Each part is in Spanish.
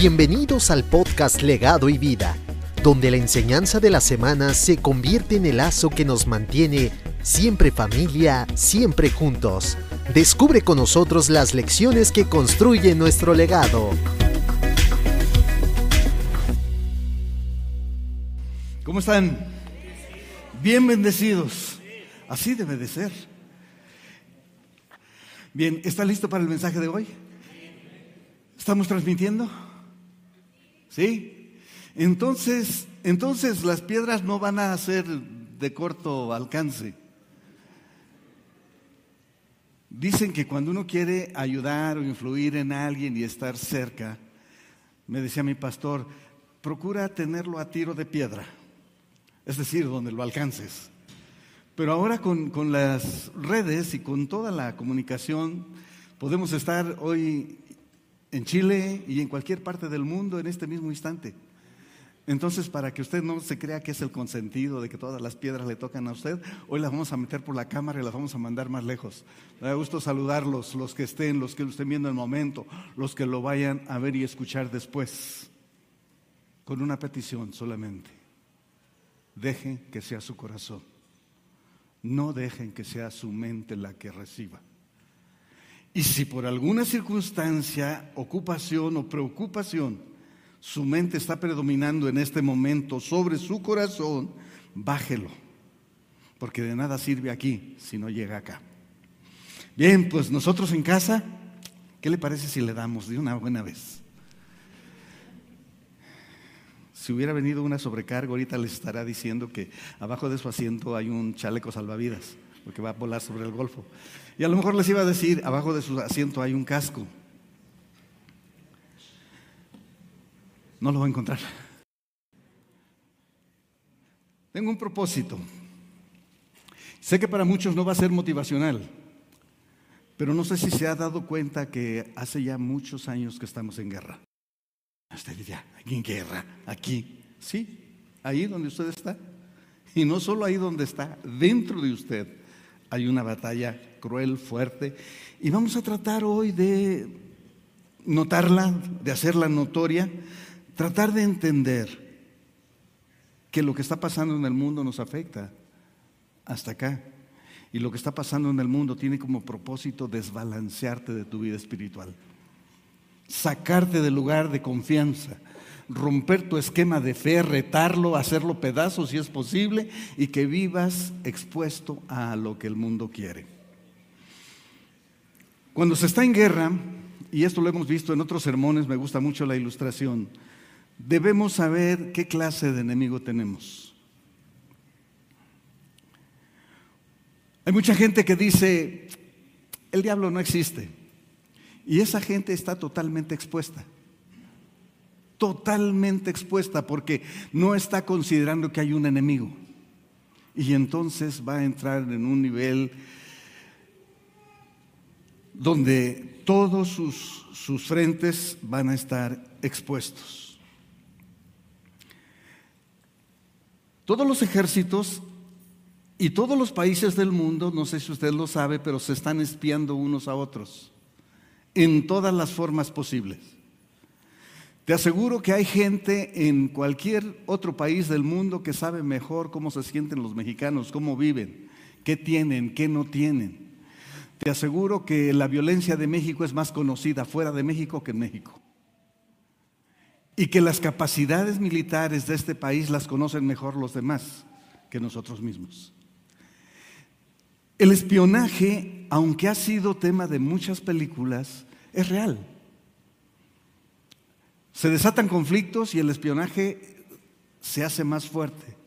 Bienvenidos al podcast Legado y Vida, donde la enseñanza de la semana se convierte en el lazo que nos mantiene siempre familia, siempre juntos. Descubre con nosotros las lecciones que construyen nuestro legado. ¿Cómo están? Bien bendecidos. Así debe de ser. Bien, ¿está listo para el mensaje de hoy? ¿Estamos transmitiendo? ¿Sí? Entonces, entonces las piedras no van a ser de corto alcance. Dicen que cuando uno quiere ayudar o influir en alguien y estar cerca, me decía mi pastor, procura tenerlo a tiro de piedra, es decir, donde lo alcances. Pero ahora con, con, las redes y con toda la comunicación podemos estar hoy en Chile y en cualquier parte del mundo en este mismo instante. Entonces, para que usted no se crea que es el consentido de que todas las piedras le tocan a usted, hoy las vamos a meter por la cámara y las vamos a mandar más lejos. Me da gusto saludarlos, los que estén, los que lo estén viendo en el momento, los que lo vayan a ver y escuchar después, con una petición solamente. Dejen que sea su corazón. No dejen que sea su mente la que reciba. Y si por alguna circunstancia, ocupación o preocupación, su mente está predominando en este momento sobre su corazón, bájelo, porque de nada sirve aquí si no llega acá. Bien, pues nosotros en casa, ¿qué le parece si le damos de una buena vez? Si hubiera venido una sobrecarga, ahorita les estará diciendo que abajo de su asiento hay un chaleco salvavidas, porque va a volar sobre el golfo. Y a lo mejor les iba a decir, abajo de su asiento hay un casco. No lo va a encontrar. Tengo un propósito. Sé que para muchos no va a ser motivacional, pero no sé si se ha dado cuenta que hace ya muchos años que estamos en guerra. Usted diría, ¿aquí en guerra? Aquí. Sí, ahí donde usted está. Y no solo ahí donde está, dentro de usted hay una batalla cruel, fuerte. Y vamos a tratar hoy de notarla, de hacerla notoria, tratar de entender que lo que está pasando en el mundo nos afecta hasta acá. Y lo que está pasando en el mundo tiene como propósito desbalancearte de tu vida espiritual, sacarte del lugar de confianza, romper tu esquema de fe, retarlo, hacerlo pedazos si es posible y que vivas expuesto a lo que el mundo quiere. Cuando se está en guerra, y esto lo hemos visto en otros sermones, me gusta mucho la ilustración, debemos saber qué clase de enemigo tenemos. Hay mucha gente que dice, el diablo no existe. Y esa gente está totalmente expuesta. Totalmente expuesta porque no está considerando que hay un enemigo. Y entonces va a entrar en un nivel donde todos sus, sus frentes van a estar expuestos. Todos los ejércitos y todos los países del mundo, no sé si usted lo sabe, pero se están espiando unos a otros en todas las formas posibles. Te aseguro que hay gente en cualquier otro país del mundo que sabe mejor cómo se sienten los mexicanos, cómo viven, qué tienen, qué no tienen. Te aseguro que la violencia de México es más conocida fuera de México que en México. Y que las capacidades militares de este país las conocen mejor los demás que nosotros mismos. El espionaje, aunque ha sido tema de muchas películas, es real. Se desatan conflictos y el espionaje se hace más fuerte.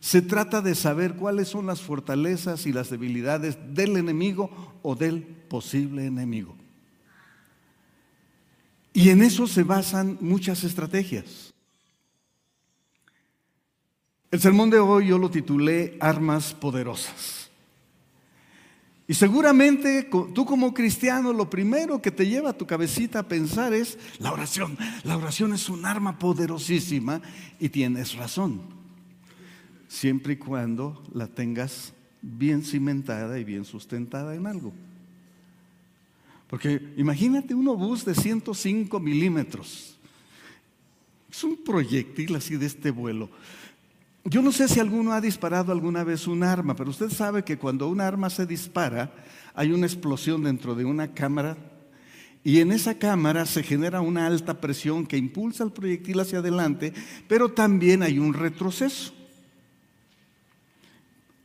Se trata de saber cuáles son las fortalezas y las debilidades del enemigo o del posible enemigo. Y en eso se basan muchas estrategias. El sermón de hoy yo lo titulé Armas Poderosas. Y seguramente tú como cristiano lo primero que te lleva a tu cabecita a pensar es la oración. La oración es un arma poderosísima y tienes razón. Siempre y cuando la tengas bien cimentada y bien sustentada en algo. Porque imagínate un obús de 105 milímetros Es un proyectil así de este vuelo. Yo no sé si alguno ha disparado alguna vez un arma, pero usted sabe que cuando un arma se dispara, hay una explosión dentro de una cámara y en esa cámara se genera una alta presión que impulsa el proyectil hacia adelante, pero también hay un retroceso.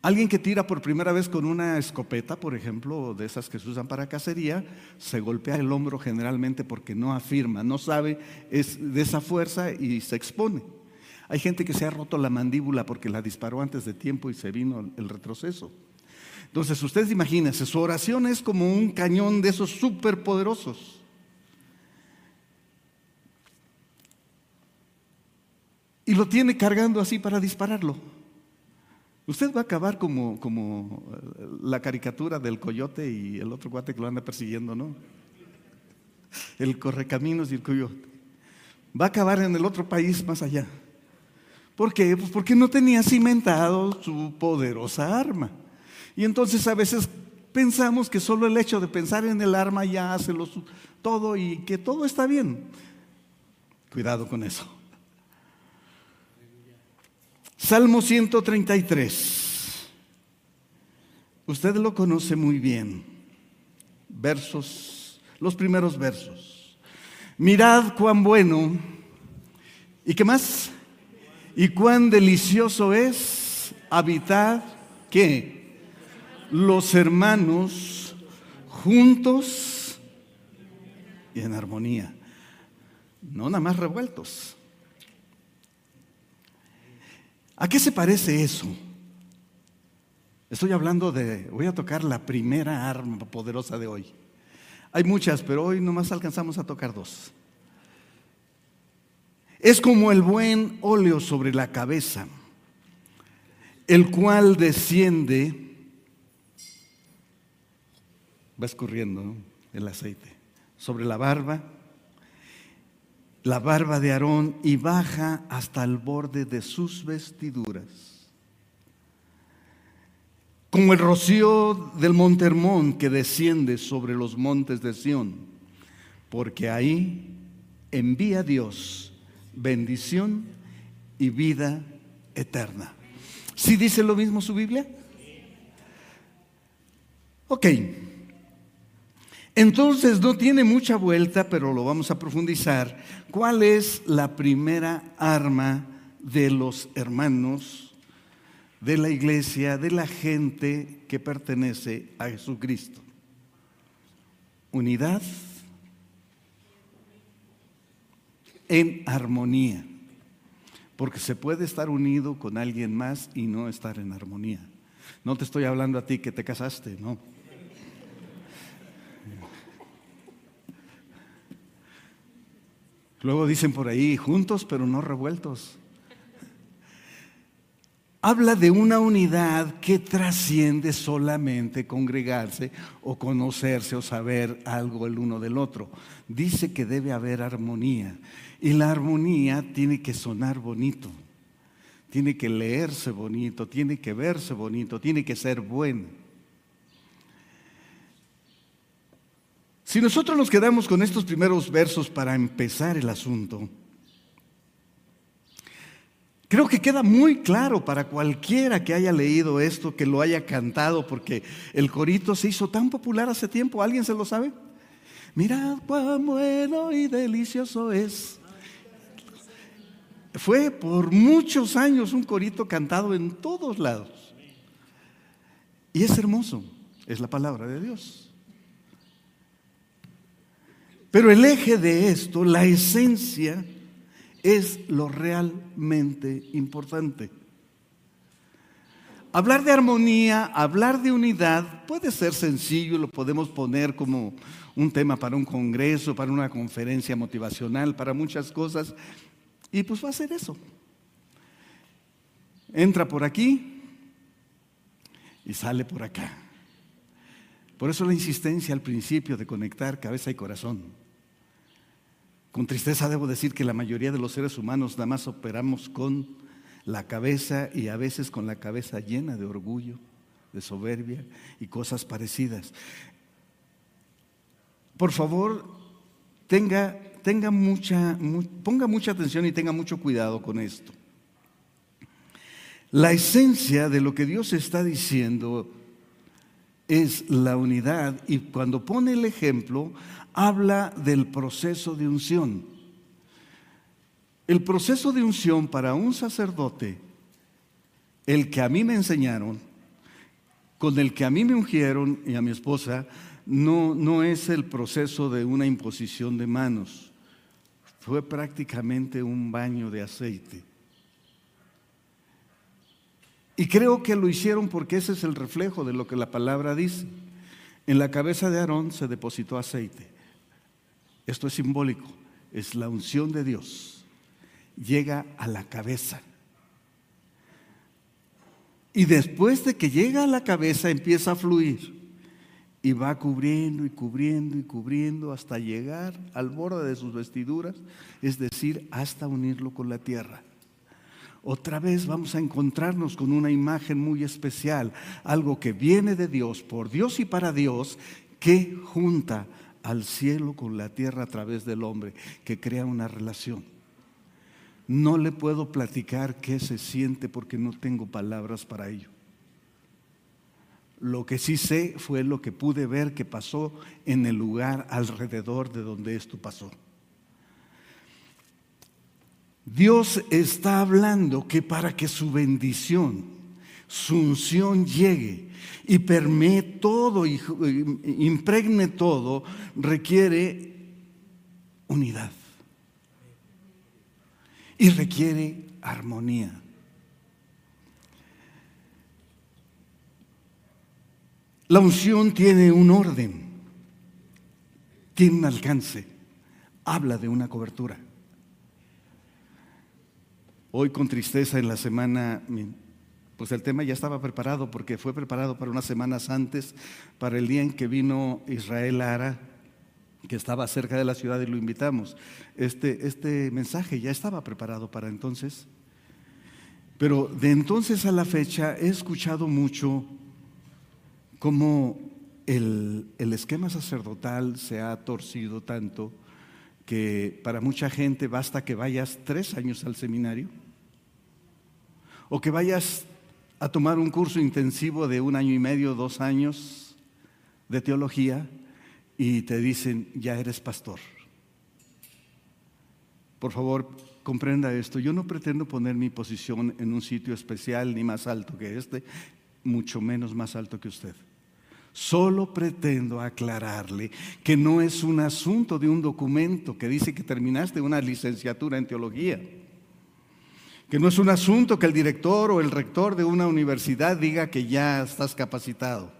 Alguien que tira por primera vez con una escopeta, por ejemplo, de esas que se usan para cacería, se golpea el hombro generalmente porque no afirma, no sabe es de esa fuerza y se expone. Hay gente que se ha roto la mandíbula porque la disparó antes de tiempo y se vino el retroceso. Entonces, ustedes imagínense, su oración es como un cañón de esos superpoderosos. Y lo tiene cargando así para dispararlo. Usted va a acabar como, como eh, la caricatura del coyote y el otro guate que lo anda persiguiendo, ¿no? El correcaminos y el coyote. Va a acabar en el otro país más allá. ¿Por qué? Pues porque no tenía cimentado su poderosa arma. Y entonces a veces pensamos que solo el hecho de pensar en el arma ya hace todo y que todo está bien. Cuidado con eso. Salmo 133. Usted lo conoce muy bien. Versos, los primeros versos. Mirad cuán bueno. ¿Y qué más? Y cuán delicioso es habitar, ¿qué? los hermanos juntos y en armonía, no nada más revueltos. ¿A qué se parece eso? Estoy hablando de, voy a tocar la primera arma poderosa de hoy. Hay muchas, pero hoy nomás alcanzamos a tocar dos. Es como el buen óleo sobre la cabeza, el cual desciende va escurriendo el aceite sobre la barba, la barba de Aarón y baja hasta el borde de sus vestiduras. Como el rocío del monte Hermón que desciende sobre los montes de Sión, porque ahí envía Dios bendición y vida eterna. ¿Sí dice lo mismo su Biblia? Ok. Entonces no tiene mucha vuelta, pero lo vamos a profundizar. ¿Cuál es la primera arma de los hermanos, de la iglesia, de la gente que pertenece a Jesucristo? Unidad en armonía. Porque se puede estar unido con alguien más y no estar en armonía. No te estoy hablando a ti que te casaste, no. Luego dicen por ahí, juntos pero no revueltos. Habla de una unidad que trasciende solamente congregarse o conocerse o saber algo el uno del otro. Dice que debe haber armonía. Y la armonía tiene que sonar bonito, tiene que leerse bonito, tiene que verse bonito, tiene que ser bueno. Si nosotros nos quedamos con estos primeros versos para empezar el asunto, creo que queda muy claro para cualquiera que haya leído esto, que lo haya cantado, porque el corito se hizo tan popular hace tiempo, ¿alguien se lo sabe? Mirad cuán bueno y delicioso es. Fue por muchos años un corito cantado en todos lados. Y es hermoso, es la palabra de Dios. Pero el eje de esto, la esencia, es lo realmente importante. Hablar de armonía, hablar de unidad puede ser sencillo, lo podemos poner como un tema para un congreso, para una conferencia motivacional, para muchas cosas, y pues va a ser eso. Entra por aquí y sale por acá. Por eso la insistencia al principio de conectar cabeza y corazón. Con tristeza debo decir que la mayoría de los seres humanos nada más operamos con la cabeza y a veces con la cabeza llena de orgullo, de soberbia y cosas parecidas. Por favor, tenga tenga mucha, ponga mucha atención y tenga mucho cuidado con esto. La esencia de lo que Dios está diciendo es la unidad y cuando pone el ejemplo habla del proceso de unción. El proceso de unción para un sacerdote, el que a mí me enseñaron, con el que a mí me ungieron y a mi esposa, no, no es el proceso de una imposición de manos. Fue prácticamente un baño de aceite. Y creo que lo hicieron porque ese es el reflejo de lo que la palabra dice. En la cabeza de Aarón se depositó aceite. Esto es simbólico, es la unción de Dios. Llega a la cabeza. Y después de que llega a la cabeza empieza a fluir. Y va cubriendo y cubriendo y cubriendo hasta llegar al borde de sus vestiduras, es decir, hasta unirlo con la tierra otra vez vamos a encontrarnos con una imagen muy especial, algo que viene de Dios, por Dios y para Dios, que junta al cielo con la tierra a través del hombre, que crea una relación. No le puedo platicar qué se siente porque no tengo palabras para ello. Lo que sí sé fue lo que pude ver que pasó en el lugar alrededor de donde esto pasó. Dios está hablando que para que su bendición, su unción llegue y permee todo y impregne todo, requiere unidad y requiere armonía. La unción tiene un orden, tiene un alcance, habla de una cobertura. Hoy con tristeza en la semana, pues el tema ya estaba preparado porque fue preparado para unas semanas antes, para el día en que vino Israel Ara, que estaba cerca de la ciudad y lo invitamos. Este, este mensaje ya estaba preparado para entonces. Pero de entonces a la fecha he escuchado mucho cómo el, el esquema sacerdotal se ha torcido tanto que para mucha gente basta que vayas tres años al seminario o que vayas a tomar un curso intensivo de un año y medio, dos años de teología y te dicen, ya eres pastor. Por favor, comprenda esto. Yo no pretendo poner mi posición en un sitio especial ni más alto que este, mucho menos más alto que usted. Solo pretendo aclararle que no es un asunto de un documento que dice que terminaste una licenciatura en teología que no es un asunto que el director o el rector de una universidad diga que ya estás capacitado.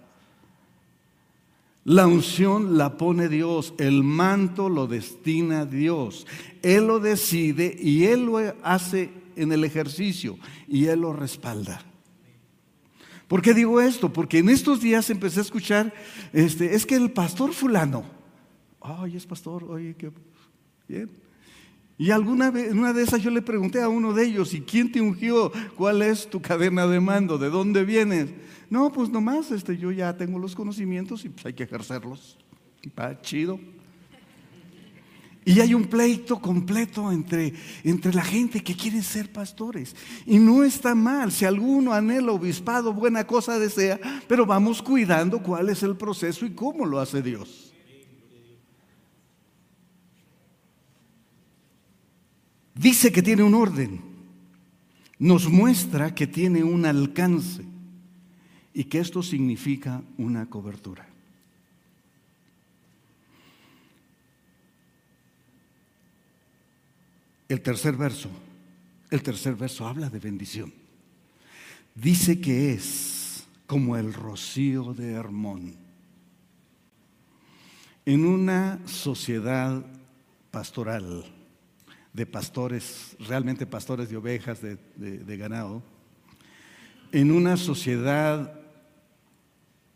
La unción la pone Dios, el manto lo destina Dios. Él lo decide y Él lo hace en el ejercicio y Él lo respalda. ¿Por qué digo esto? Porque en estos días empecé a escuchar, este, es que el pastor fulano, ay, es pastor, oye, qué bien. Y alguna vez, en una de esas yo le pregunté a uno de ellos, ¿y quién te ungió? ¿Cuál es tu cadena de mando? ¿De dónde vienes? No, pues nomás, este, yo ya tengo los conocimientos y pues hay que ejercerlos. Va chido. Y hay un pleito completo entre, entre la gente que quiere ser pastores. Y no está mal, si alguno anhela obispado, buena cosa desea, pero vamos cuidando cuál es el proceso y cómo lo hace Dios. Dice que tiene un orden, nos muestra que tiene un alcance y que esto significa una cobertura. El tercer verso, el tercer verso habla de bendición. Dice que es como el rocío de Hermón. En una sociedad pastoral, de pastores, realmente pastores de ovejas, de, ganado, en una sociedad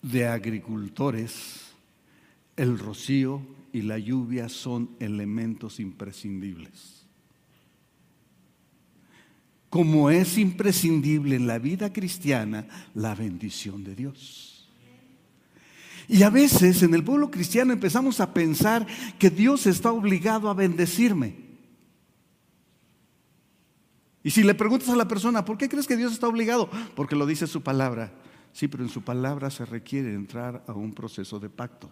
de agricultores, el rocío y la lluvia son elementos imprescindibles. Como es imprescindible en la vida cristiana la bendición de Dios. Y a veces en el pueblo cristiano empezamos a pensar que Dios está obligado a bendecirme. Y si le preguntas a la persona, ¿por qué crees que Dios está obligado? Porque lo dice su palabra. Sí, pero en su palabra se requiere entrar a un proceso de pacto.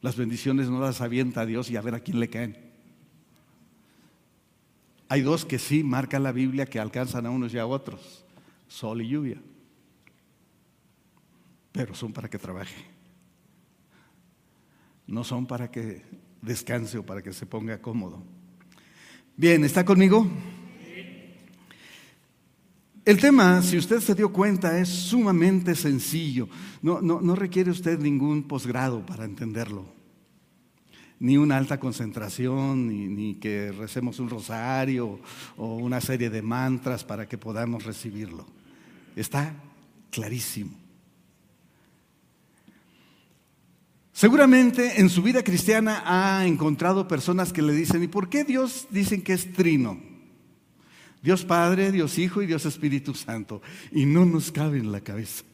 Las bendiciones no las avienta a Dios y a ver a quién le caen. Hay dos que sí marca la Biblia que alcanzan a unos y a otros, sol y lluvia pero son para que trabaje. No son para que descanse o para que se ponga cómodo. Bien, ¿está conmigo? El tema, si usted se dio cuenta, es sumamente sencillo. No, no requiere usted ningún posgrado para entenderlo. Ni una alta concentración, ni, que recemos un rosario o una serie de mantras para que podamos recibirlo. Está clarísimo. Seguramente en su vida cristiana ha encontrado personas que le dicen, ¿y por qué Dios dicen que es trino? Dios Padre, Dios Hijo y Dios Espíritu Santo. Y no nos cabe en la cabeza.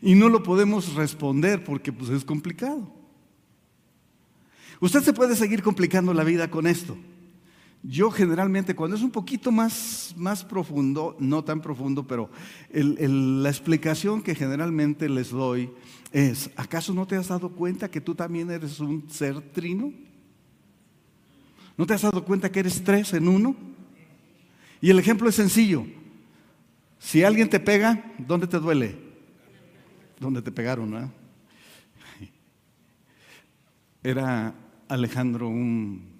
Y no lo podemos responder porque pues, es complicado. Usted se puede seguir complicando la vida con esto. Yo generalmente cuando es un poquito más, más profundo, no tan profundo, pero la explicación que generalmente les doy es, ¿acaso no te has dado cuenta que tú también eres un ser trino? ¿No te has dado cuenta que eres tres en uno? Y el ejemplo es sencillo. Si alguien te pega, ¿dónde te duele? ¿Dónde te pegaron? ¿no? Era Alejandro un,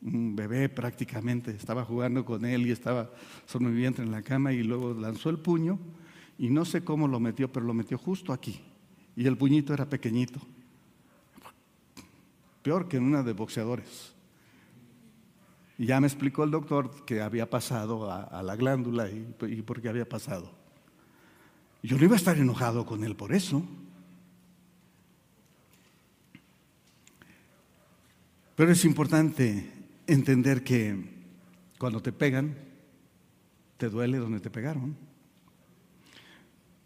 bebé prácticamente, estaba jugando con él y estaba sobre mi vientre en la cama y luego lanzó el puño y no sé cómo lo metió, pero lo metió justo aquí y el puñito era pequeñito. Peor que en una de boxeadores. Y ya me explicó el doctor que había pasado a, la glándula y, y por qué había pasado. Yo no iba a estar enojado con él por eso. Pero es importante entender que cuando te pegan, te duele donde te pegaron.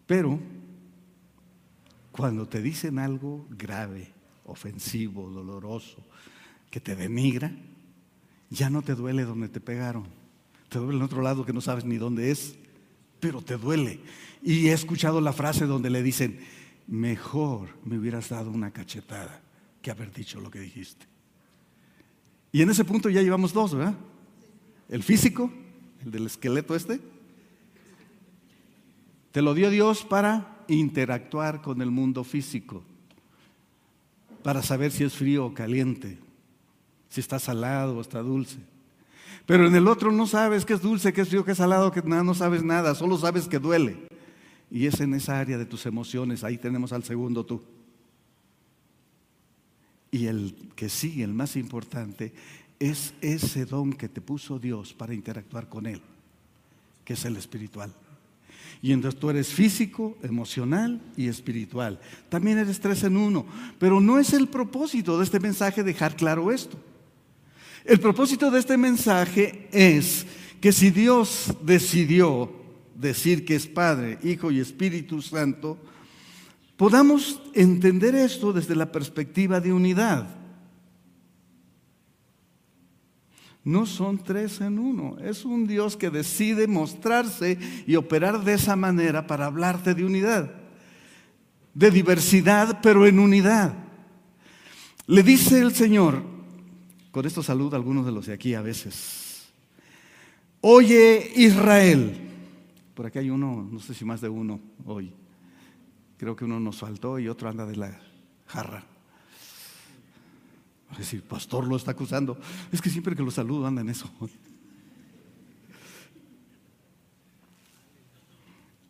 Pero cuando te dicen algo grave, ofensivo, doloroso, que te denigra, ya no te duele donde te pegaron. Te duele en otro lado que no sabes ni dónde es, pero te duele. Y he escuchado la frase donde le dicen, mejor me hubieras dado una cachetada que haber dicho lo que dijiste. Y en ese punto ya llevamos dos, ¿verdad? El físico, el del esqueleto este, te lo dio Dios para interactuar con el mundo físico para saber si es frío o caliente, si está salado o está dulce. Pero en el otro no sabes que es dulce, que es frío, que es salado, que nada, no sabes nada, solo sabes que duele. Y es en esa área de tus emociones, ahí tenemos al segundo tú. Y el que sigue, el más importante, es ese don que te puso Dios para interactuar con Él, que es el espiritual. Y entonces tú eres físico, emocional y espiritual. También eres tres en uno. Pero no es el propósito de este mensaje dejar claro esto. El propósito de este mensaje es que si Dios decidió decir que es Padre, Hijo y Espíritu Santo, podamos entender esto desde la perspectiva de unidad. No son tres en uno. Es un Dios que decide mostrarse y operar de esa manera para hablarte de unidad. De diversidad, pero en unidad. Le dice el Señor, con esto saluda a algunos de los de aquí a veces. Oye Israel. Por aquí hay uno, no sé si más de uno hoy. Creo que uno nos faltó y otro anda de la jarra. Es decir, pastor lo está acusando. Es que siempre que lo saludo anda en eso.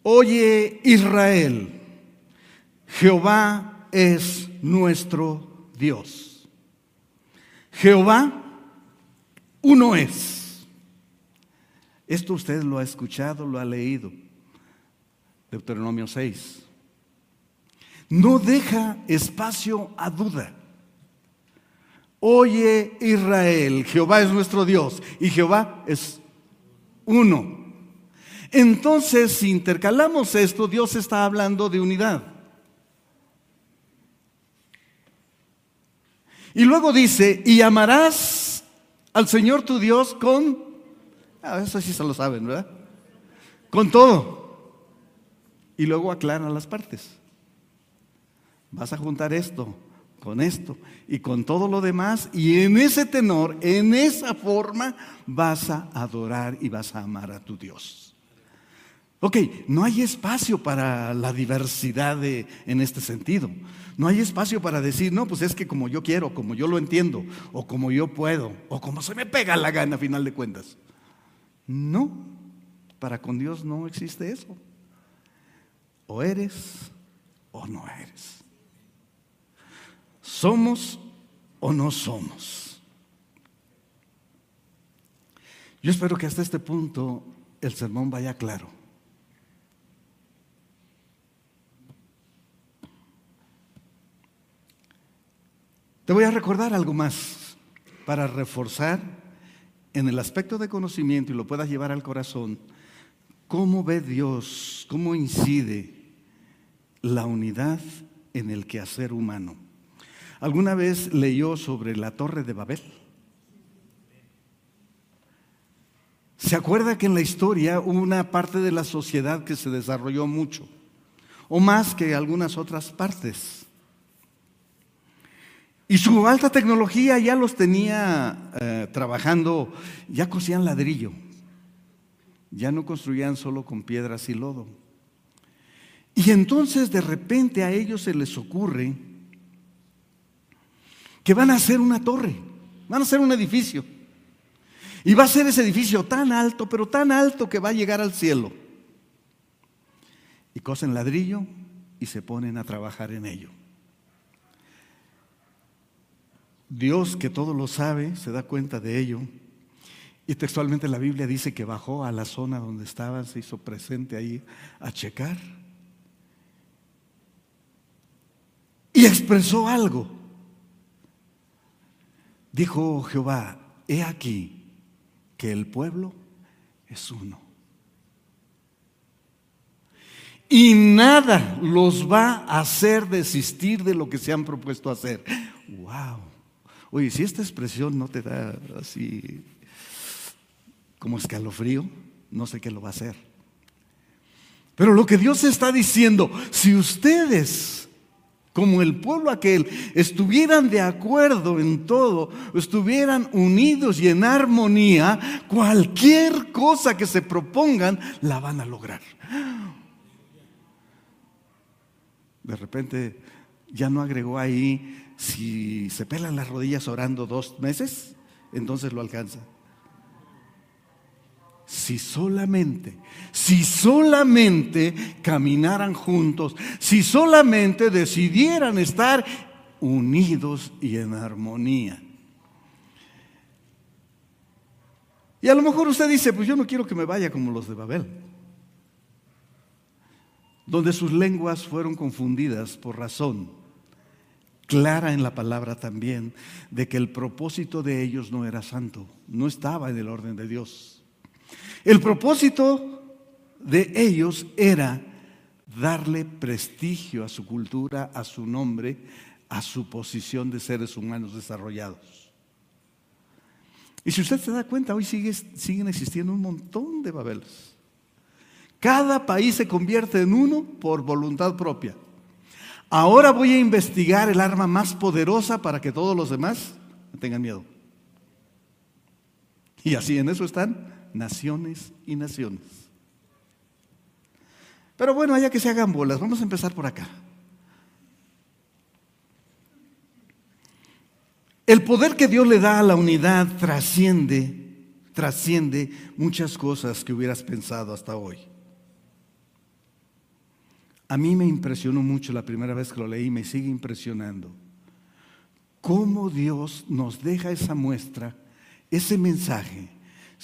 Oye Israel, Jehová es nuestro Dios. Jehová uno es. Esto usted lo ha escuchado, lo ha leído. Deuteronomio 6. No deja espacio a duda. Oye Israel, Jehová es nuestro Dios y Jehová es uno. Entonces, si intercalamos esto, Dios está hablando de unidad. Y luego dice, y amarás al Señor tu Dios con, ah, eso sí se lo saben, ¿verdad? Con todo. Y luego aclara las partes. Vas a juntar esto con esto y con todo lo demás y en ese tenor, en esa forma, vas a adorar y vas a amar a tu Dios. Ok, no hay espacio para la diversidad en este sentido. No hay espacio para decir, no, pues es que como yo quiero, como yo lo entiendo, o como yo puedo, o como se me pega la gana a final de cuentas. No, para con Dios no existe eso. O eres o no eres. ¿Somos o no somos? Yo espero que hasta este punto el sermón vaya claro. Te voy a recordar algo más para reforzar en el aspecto de conocimiento y lo puedas llevar al corazón, cómo ve Dios, cómo incide la unidad en el quehacer humano. ¿Alguna vez leyó sobre la torre de Babel? ¿Se acuerda que en la historia hubo una parte de la sociedad que se desarrolló mucho? O más que algunas otras partes. Y su alta tecnología ya los tenía eh, trabajando, ya cosían ladrillo, ya no construían solo con piedras y lodo. Y entonces de repente a ellos se les ocurre que van a hacer una torre, van a hacer un edificio. Y va a ser ese edificio tan alto, pero tan alto que va a llegar al cielo. Y cosen ladrillo y se ponen a trabajar en ello. Dios, que todo lo sabe, se da cuenta de ello. Y textualmente la Biblia dice que bajó a la zona donde estaban, se hizo presente ahí a checar. Y expresó algo. Dijo Jehová, he aquí que el pueblo es uno. Y nada los va a hacer desistir de lo que se han propuesto hacer. ¡Wow! Oye, si esta expresión no te da así como escalofrío, no sé qué lo va a hacer. Pero lo que Dios está diciendo, si ustedes, como el pueblo aquel, estuvieran de acuerdo en todo, estuvieran unidos y en armonía, cualquier cosa que se propongan, la van a lograr. De repente ya no agregó ahí si se pelan las rodillas orando dos meses, entonces lo alcanza. Si solamente, si solamente caminaran juntos, si solamente decidieran estar unidos y en armonía. Y a lo mejor usted dice, pues yo no quiero que me vaya como los de Babel, donde sus lenguas fueron confundidas por razón clara en la palabra también de que el propósito de ellos no era santo, no estaba en el orden de Dios. El propósito de ellos era darle prestigio a su cultura, a su nombre, a su posición de seres humanos desarrollados. Y si usted se da cuenta, hoy sigue, siguen existiendo un montón de Babeles. Cada país se convierte en uno por voluntad propia. Ahora voy a investigar el arma más poderosa para que todos los demás tengan miedo. Y así en eso están naciones y naciones. Pero bueno, allá que se hagan bolas, vamos a empezar por acá. El poder que Dios le da a la unidad trasciende, trasciende muchas cosas que hubieras pensado hasta hoy. A mí me impresionó mucho la primera vez que lo leí, me sigue impresionando. Cómo Dios nos deja esa muestra, ese mensaje.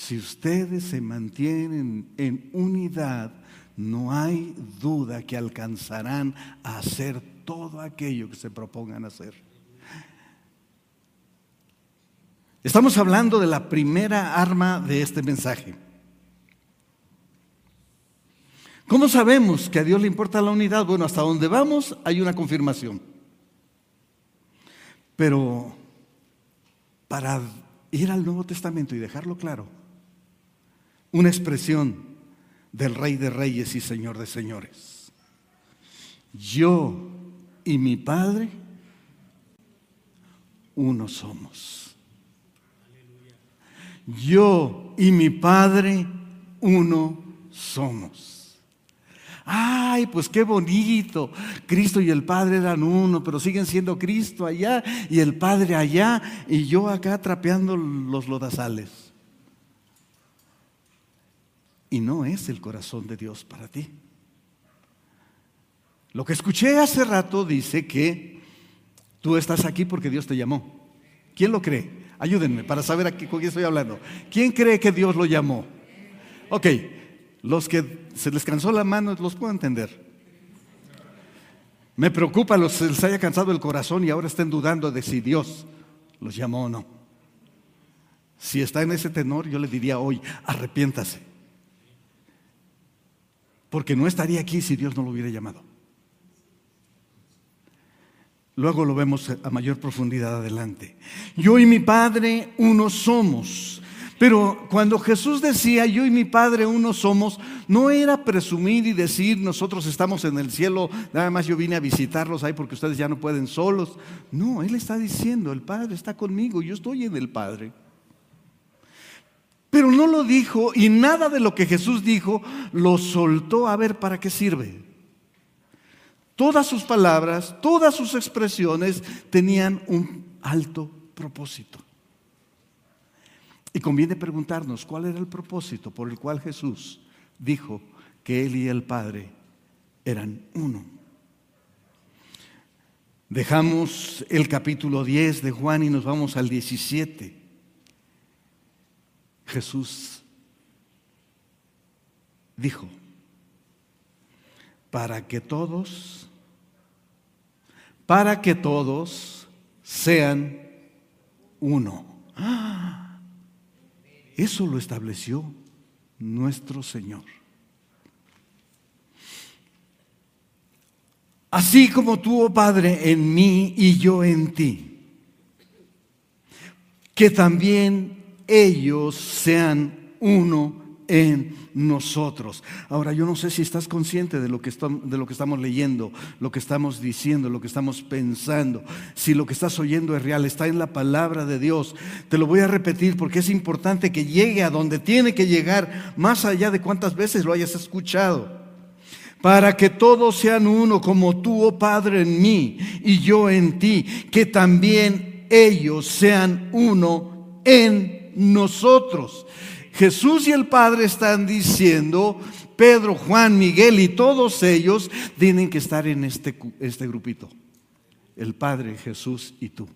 Si ustedes se mantienen en unidad, no hay duda que alcanzarán a hacer todo aquello que se propongan hacer. Estamos hablando de la primera arma de este mensaje. ¿Cómo sabemos que a Dios le importa la unidad? Bueno, hasta donde vamos hay una confirmación. Pero para ir al Nuevo Testamento y dejarlo claro, una expresión del Rey de Reyes y Señor de Señores. Yo y mi Padre, uno somos. Yo y mi Padre, uno somos. Ay, pues qué bonito. Cristo y el Padre eran uno, pero siguen siendo Cristo allá y el Padre allá y yo acá trapeando los lodazales. Y no es el corazón de Dios para ti. Lo que escuché hace rato dice que tú estás aquí porque Dios te llamó. ¿Quién lo cree? Ayúdenme para saber a con quién estoy hablando. ¿Quién cree que Dios lo llamó? Ok, los que se les cansó la mano los puedo entender. Me preocupa los que les haya cansado el corazón y ahora estén dudando de si Dios los llamó o no. Si está en ese tenor, yo le diría hoy, arrepiéntase. Porque no estaría aquí si Dios no lo hubiera llamado. Luego lo vemos a mayor profundidad adelante. Yo y mi Padre uno somos. Pero cuando Jesús decía, yo y mi Padre uno somos, no era presumir y decir, nosotros estamos en el cielo, nada más yo vine a visitarlos ahí porque ustedes ya no pueden solos. No, Él está diciendo, el Padre está conmigo, yo estoy en el Padre. Pero no lo dijo y nada de lo que Jesús dijo lo soltó a ver para qué sirve. Todas sus palabras, todas sus expresiones tenían un alto propósito. Y conviene preguntarnos cuál era el propósito por el cual Jesús dijo que Él y el Padre eran uno. Dejamos el capítulo 10 de Juan y nos vamos al 17. Jesús dijo, para que todos, para que todos sean uno. ¡Ah! Eso lo estableció nuestro Señor. Así como tú, oh Padre, en mí y yo en ti, que también ellos sean uno en nosotros. Ahora, yo no sé si estás consciente de lo, que de lo que estamos leyendo, lo que estamos diciendo, lo que estamos pensando, si lo que estás oyendo es real, está en la palabra de Dios. Te lo voy a repetir porque es importante que llegue a donde tiene que llegar, más allá de cuántas veces lo hayas escuchado. Para que todos sean uno como tú, oh Padre, en mí y yo en ti, que también ellos sean uno en nosotros. Jesús y el Padre están diciendo, Pedro, Juan, Miguel y todos ellos tienen que estar en este, este grupito. El Padre, Jesús y tú.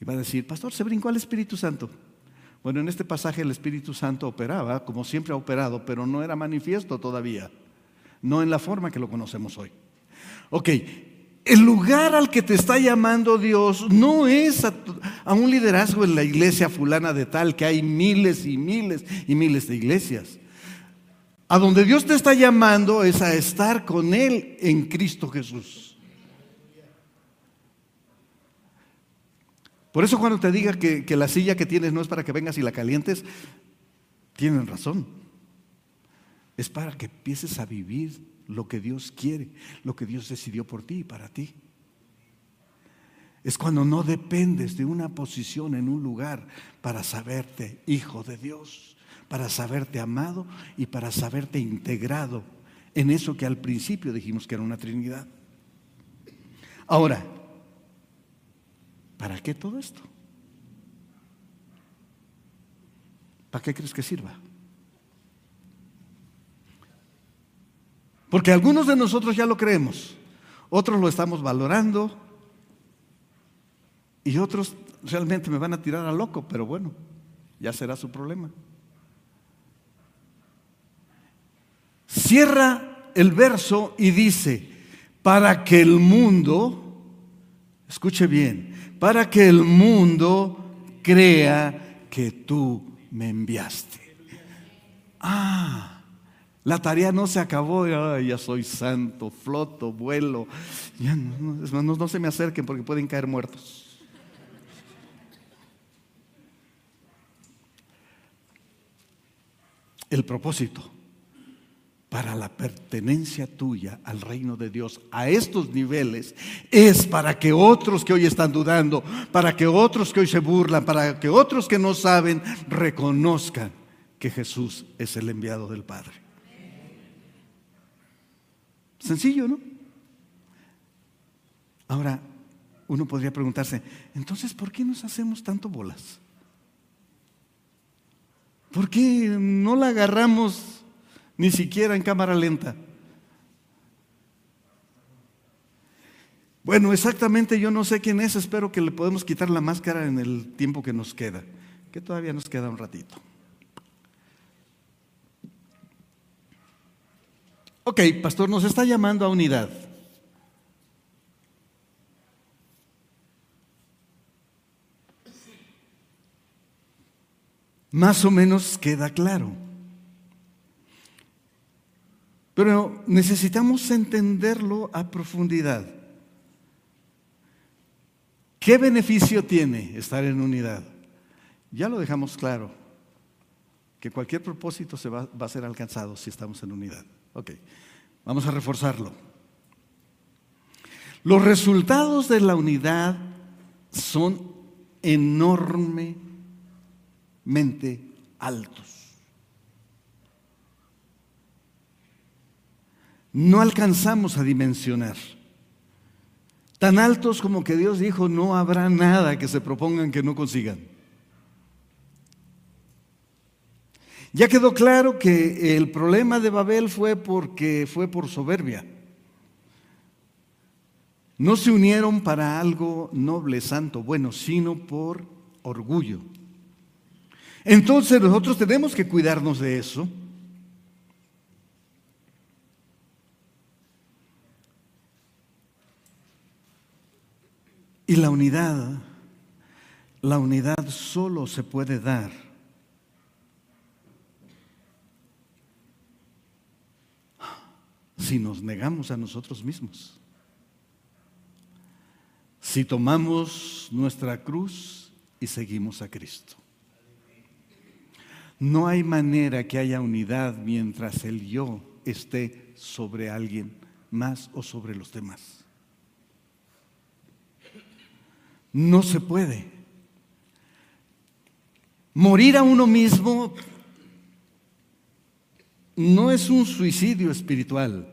Y va a decir, pastor, se brincó al Espíritu Santo. Bueno, en este pasaje el Espíritu Santo operaba, como siempre ha operado, pero no era manifiesto todavía. No en la forma que lo conocemos hoy. Ok, el lugar al que te está llamando Dios no es a, un liderazgo en la iglesia fulana de tal, que hay miles y miles y miles de iglesias. A donde Dios te está llamando es a estar con Él en Cristo Jesús. Por eso cuando te diga que, que la silla que tienes no es para que vengas y la calientes, tienen razón. Es para que empieces a vivir lo que Dios quiere, lo que Dios decidió por ti y para ti. Es cuando no dependes de una posición en un lugar para saberte hijo de Dios, para saberte amado y para saberte integrado en eso que al principio dijimos que era una Trinidad. Ahora, ¿para qué todo esto? ¿Para qué crees que sirva? Porque algunos de nosotros ya lo creemos, otros lo estamos valorando y otros realmente me van a tirar a loco, pero bueno, ya será su problema. Cierra el verso y dice, para que el mundo, escuche bien, para que el mundo crea que tú me enviaste. Ah. La tarea no se acabó, ya soy santo, floto, vuelo. Ya no, no, no se me acerquen porque pueden caer muertos. El propósito para la pertenencia tuya al reino de Dios a estos niveles es para que otros que hoy están dudando, para que otros que hoy se burlan, para que otros que no saben, reconozcan que Jesús es el enviado del Padre. Sencillo, ¿no? Ahora, uno podría preguntarse, entonces, ¿por qué nos hacemos tanto bolas? ¿Por qué no la agarramos ni siquiera en cámara lenta? Bueno, exactamente yo no sé quién es, espero que le podemos quitar la máscara en el tiempo que nos queda, que todavía nos queda un ratito. Ok, pastor, nos está llamando a unidad. Más o menos queda claro. Pero necesitamos entenderlo a profundidad. ¿Qué beneficio tiene estar en unidad? Ya lo dejamos claro, que cualquier propósito se va, va a ser alcanzado si estamos en unidad. Ok, vamos a reforzarlo. Los resultados de la unidad son enormemente altos. No alcanzamos a dimensionar. Tan altos como que Dios dijo, no habrá nada que se propongan que no consigan. Ya quedó claro que el problema de Babel fue porque fue por soberbia. No se unieron para algo noble, santo, bueno, sino por orgullo. Entonces nosotros tenemos que cuidarnos de eso. Y la unidad, la unidad solo se puede dar si nos negamos a nosotros mismos. Si tomamos nuestra cruz y seguimos a Cristo. No hay manera que haya unidad mientras el yo esté sobre alguien más o sobre los demás. No se puede. Morir a uno mismo no es un suicidio espiritual.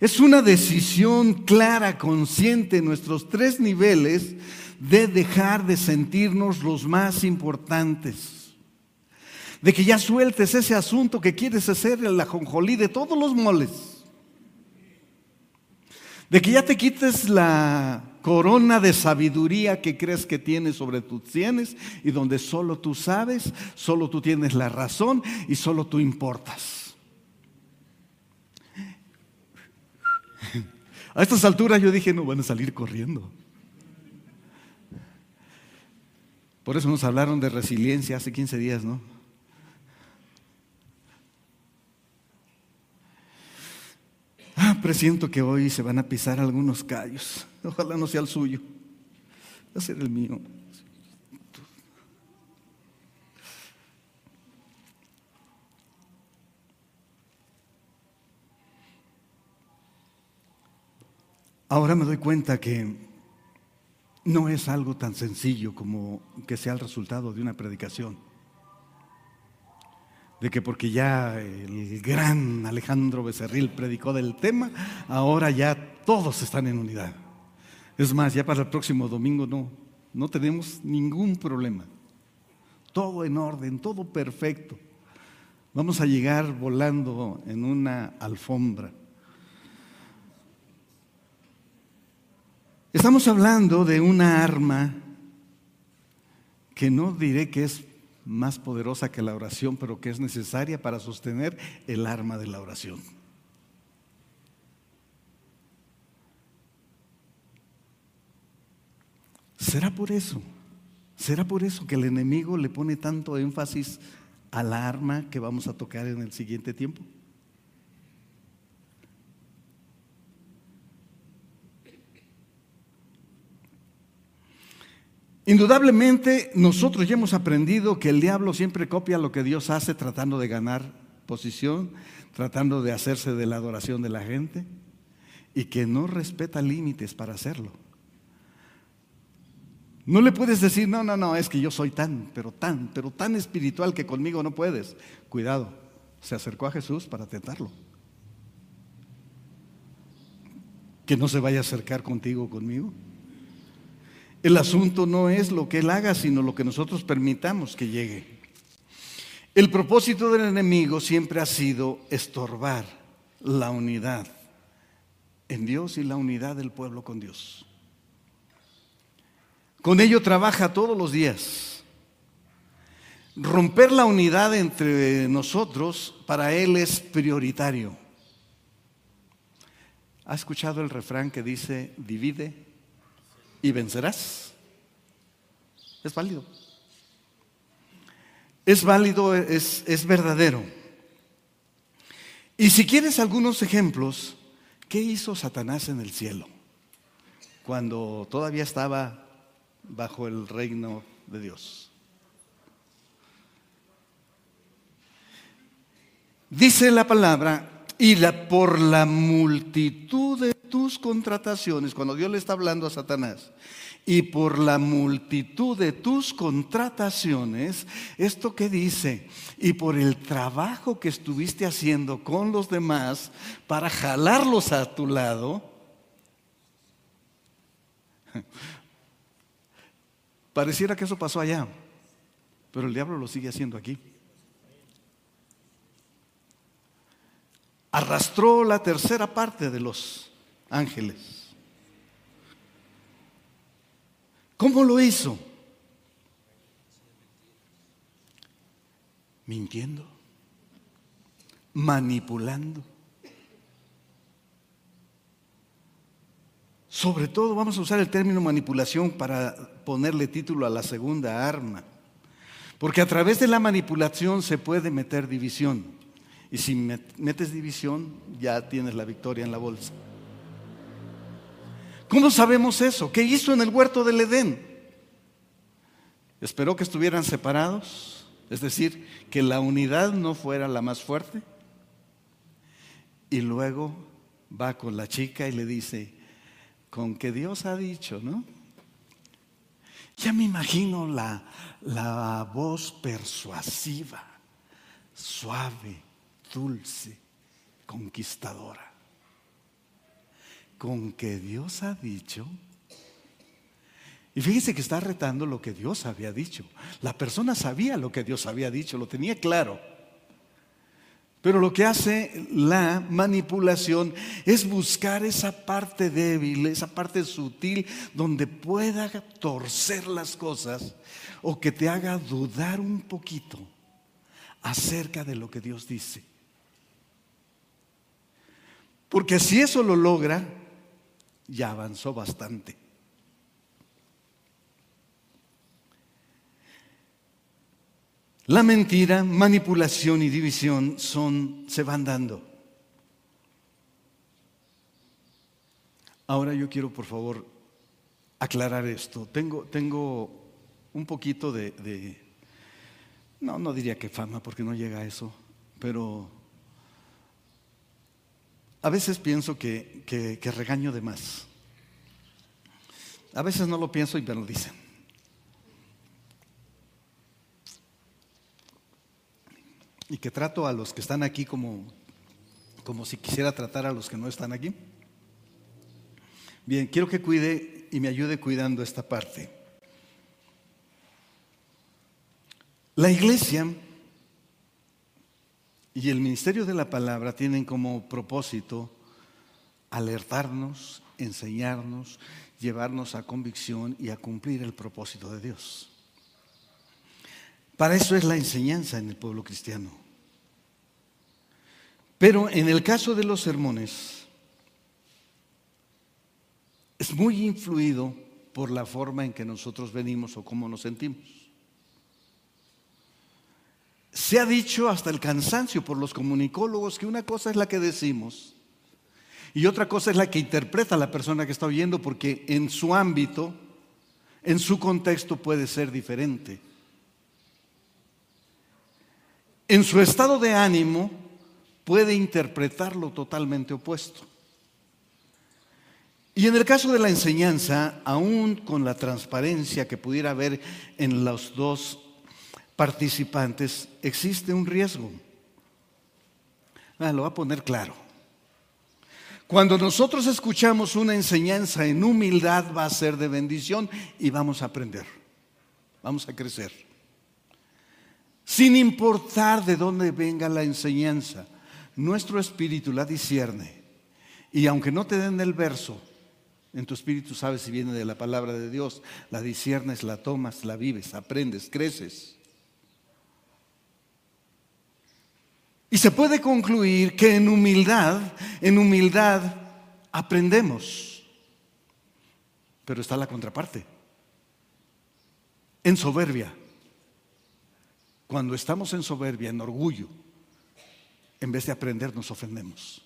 Es una decisión clara, consciente en nuestros tres niveles de dejar de sentirnos los más importantes. De que ya sueltes ese asunto que quieres hacer el ajonjolí de todos los moles. De que ya te quites la corona de sabiduría que crees que tienes sobre tus sienes y donde solo tú sabes, solo tú tienes la razón y solo tú importas. A estas alturas yo dije, no van a salir corriendo. Por eso nos hablaron de resiliencia hace 15 días, ¿no? Presiento que hoy se van a pisar algunos callos. Ojalá no sea el suyo. Va a ser el mío. Ahora me doy cuenta que no es algo tan sencillo como que sea el resultado de una predicación de que porque ya el gran Alejandro Becerril predicó del tema, ahora ya todos están en unidad. Es más, ya para el próximo domingo no, no tenemos ningún problema. Todo en orden, todo perfecto. Vamos a llegar volando en una alfombra. Estamos hablando de una arma que no diré que es más poderosa que la oración, pero que es necesaria para sostener el arma de la oración. ¿Será por eso? ¿Será por eso que el enemigo le pone tanto énfasis a la arma que vamos a tocar en el siguiente tiempo? Indudablemente nosotros ya hemos aprendido que el diablo siempre copia lo que Dios hace tratando de ganar posición, tratando de hacerse de la adoración de la gente y que no respeta límites para hacerlo. No le puedes decir, no, no, no, es que yo soy tan, pero tan, pero tan espiritual que conmigo no puedes. Cuidado, se acercó a Jesús para tentarlo. Que no se vaya a acercar contigo o conmigo. El asunto no es lo que Él haga, sino lo que nosotros permitamos que llegue. El propósito del enemigo siempre ha sido estorbar la unidad en Dios y la unidad del pueblo con Dios. Con ello trabaja todos los días. Romper la unidad entre nosotros para Él es prioritario. ¿Ha escuchado el refrán que dice, divide y vencerás? Es válido. Es válido, es, es verdadero. Y si quieres algunos ejemplos, ¿qué hizo Satanás en el cielo? Cuando todavía estaba bajo el reino de Dios. Dice la palabra, y la, por la multitud de tus contrataciones, cuando Dios le está hablando a Satanás, y por la multitud de tus contrataciones, esto que dice, y por el trabajo que estuviste haciendo con los demás para jalarlos a tu lado, Pareciera que eso pasó allá, pero el diablo lo sigue haciendo aquí. Arrastró la tercera parte de los ángeles. ¿Cómo lo hizo? Mintiendo, manipulando. Sobre todo vamos a usar el término manipulación para ponerle título a la segunda arma. Porque a través de la manipulación se puede meter división. Y si metes división, ya tienes la victoria en la bolsa. ¿Cómo sabemos eso? ¿Qué hizo en el huerto del Edén? Esperó que estuvieran separados, es decir, que la unidad no fuera la más fuerte. Y luego va con la chica y le dice, con que Dios ha dicho, ¿no? Ya me imagino la, la voz persuasiva, suave, dulce, conquistadora. Con que Dios ha dicho. Y fíjese que está retando lo que Dios había dicho. La persona sabía lo que Dios había dicho, lo tenía claro. Pero lo que hace la manipulación es buscar esa parte débil, esa parte sutil donde pueda torcer las cosas o que te haga dudar un poquito acerca de lo que Dios dice. Porque si eso lo logra, ya avanzó bastante. La mentira, manipulación y división son, se van dando. Ahora yo quiero, por favor, aclarar esto. Tengo, tengo un poquito de, no, no diría que fama, porque no llega a eso, pero a veces pienso que, que regaño de más. A veces no lo pienso y me lo dicen. y que trato a los que están aquí como, como si quisiera tratar a los que no están aquí. Bien, quiero que cuide y me ayude cuidando esta parte. La iglesia y el ministerio de la palabra tienen como propósito alertarnos, enseñarnos, llevarnos a convicción y a cumplir el propósito de Dios. Para eso es la enseñanza en el pueblo cristiano. Pero en el caso de los sermones, es muy influido por la forma en que nosotros venimos o cómo nos sentimos. Se ha dicho hasta el cansancio por los comunicólogos que una cosa es la que decimos y otra cosa es la que interpreta la persona que está oyendo porque en su ámbito En su contexto puede ser diferente. En su estado de ánimo puede interpretarlo totalmente opuesto. Y en el caso de la enseñanza, aún con la transparencia que pudiera haber en los dos participantes, existe un riesgo. Ah, lo voy a poner claro. Cuando nosotros escuchamos una enseñanza en humildad va a ser de bendición y vamos a aprender, vamos a crecer. Sin importar de dónde venga la enseñanza, nuestro espíritu la discierne. Y aunque no te den el verso, en tu espíritu sabes si viene de la palabra de Dios, la disciernes, la tomas, la vives, aprendes, creces. Y se puede concluir que en humildad, en humildad aprendemos. Pero está la contraparte. En soberbia. Cuando estamos en soberbia, en orgullo, en vez de aprender nos ofendemos.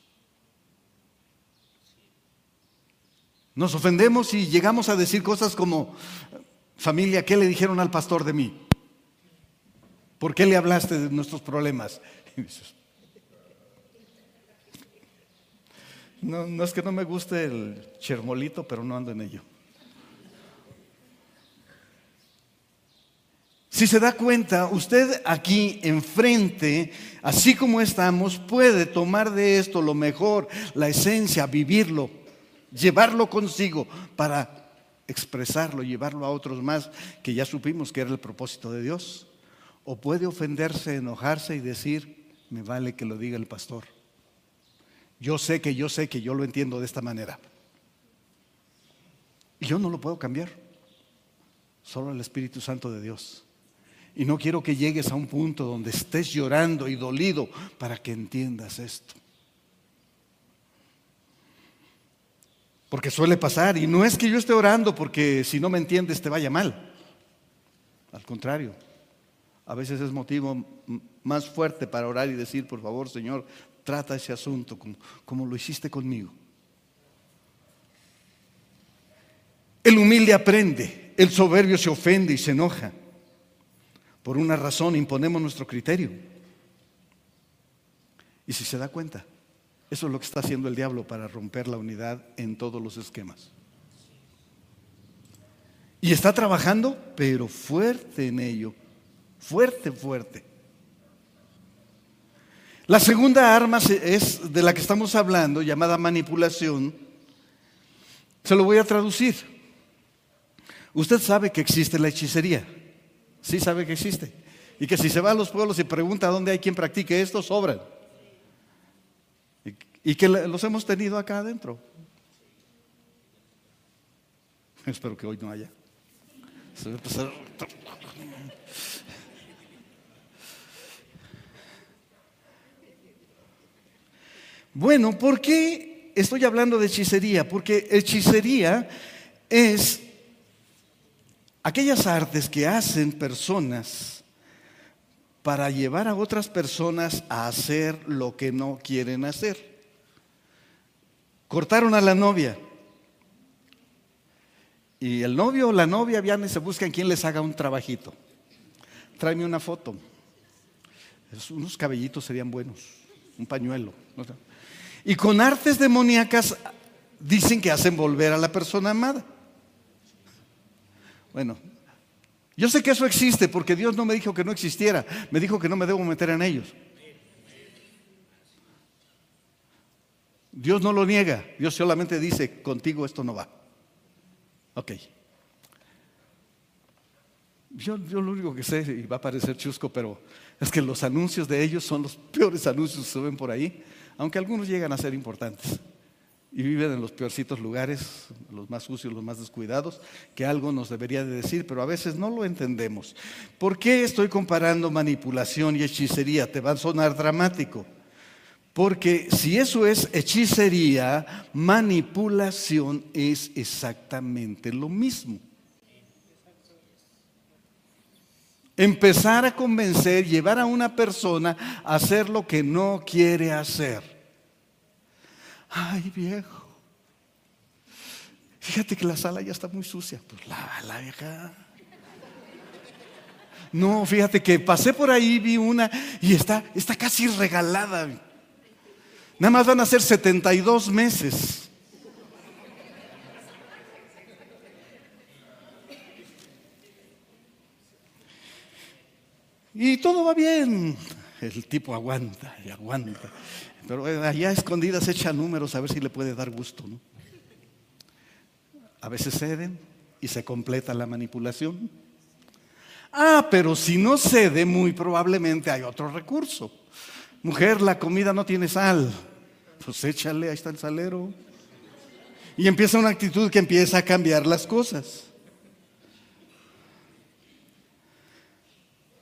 Nos ofendemos y llegamos a decir cosas como, familia, ¿qué le dijeron al pastor de mí? ¿Por qué le hablaste de nuestros problemas? no, es que no me guste el chermolito, pero no ando en ello. Si se da cuenta, usted aquí enfrente, así como estamos, puede tomar de esto lo mejor, la esencia, vivirlo, llevarlo consigo para expresarlo, llevarlo a otros más, que ya supimos que era el propósito de Dios. O puede ofenderse, enojarse y decir, me vale que lo diga el pastor. Yo sé que yo sé que yo lo entiendo de esta manera. Y yo no lo puedo cambiar. Solo el Espíritu Santo de Dios. Y no quiero que llegues a un punto donde estés llorando y dolido para que entiendas esto. Porque suele pasar. Y no es que yo esté orando porque si no me entiendes te vaya mal. Al contrario, a veces es motivo más fuerte para orar y decir, por favor, Señor, trata ese asunto como, como lo hiciste conmigo. El humilde aprende, el soberbio se ofende y se enoja. Por una razón imponemos nuestro criterio. Y si se da cuenta, eso es lo que está haciendo el diablo para romper la unidad en todos los esquemas. Y está trabajando, pero fuerte en ello. Fuerte, fuerte. La segunda arma es de la que estamos hablando, llamada manipulación. Se lo voy a traducir. Usted sabe que existe la hechicería. Sí sabe que existe. Y que si se va a los pueblos y pregunta dónde hay quien practique esto, sobran. Y, que los hemos tenido acá adentro. Espero que hoy no haya. Se va a empezar. Bueno, ¿por qué estoy hablando de hechicería? Porque hechicería es aquellas artes que hacen personas para llevar a otras personas a hacer lo que no quieren hacer. Cortaron a la novia. Y el novio o la novia vienen y se buscan quien les haga un trabajito. Tráeme una foto. unos cabellitos serían buenos. Un pañuelo. Y con artes demoníacas dicen que hacen volver a la persona amada. Bueno, yo sé que eso existe porque Dios no me dijo que no existiera, me dijo que no me debo meter en ellos. Dios no lo niega, Dios solamente dice, contigo esto no va. Ok. Yo, yo, lo único que sé, y va a parecer chusco, pero es que los anuncios de ellos son los peores anuncios que se ven por ahí aunque algunos llegan a ser importantes y viven en los peorcitos lugares, los más sucios, los más descuidados, que algo nos debería de decir, pero a veces no lo entendemos. ¿Por qué estoy comparando manipulación y hechicería? Te va a sonar dramático. Porque si eso es hechicería, manipulación es exactamente lo mismo. Empezar a convencer, llevar a una persona a hacer lo que no quiere hacer. Ay, viejo. Fíjate que la sala ya está muy sucia. Pues la vieja. No, fíjate que pasé por ahí, vi una y está, está casi regalada. Nada más van a ser 72 meses. Y todo va bien. El tipo aguanta y aguanta. Pero allá escondidas echa números a ver si le puede dar gusto. ¿no? A veces ceden y se completa la manipulación. Ah, pero si no cede, muy probablemente hay otro recurso. Mujer, la comida no tiene sal. Pues échale, ahí está el salero. Y empieza una actitud que empieza a cambiar las cosas.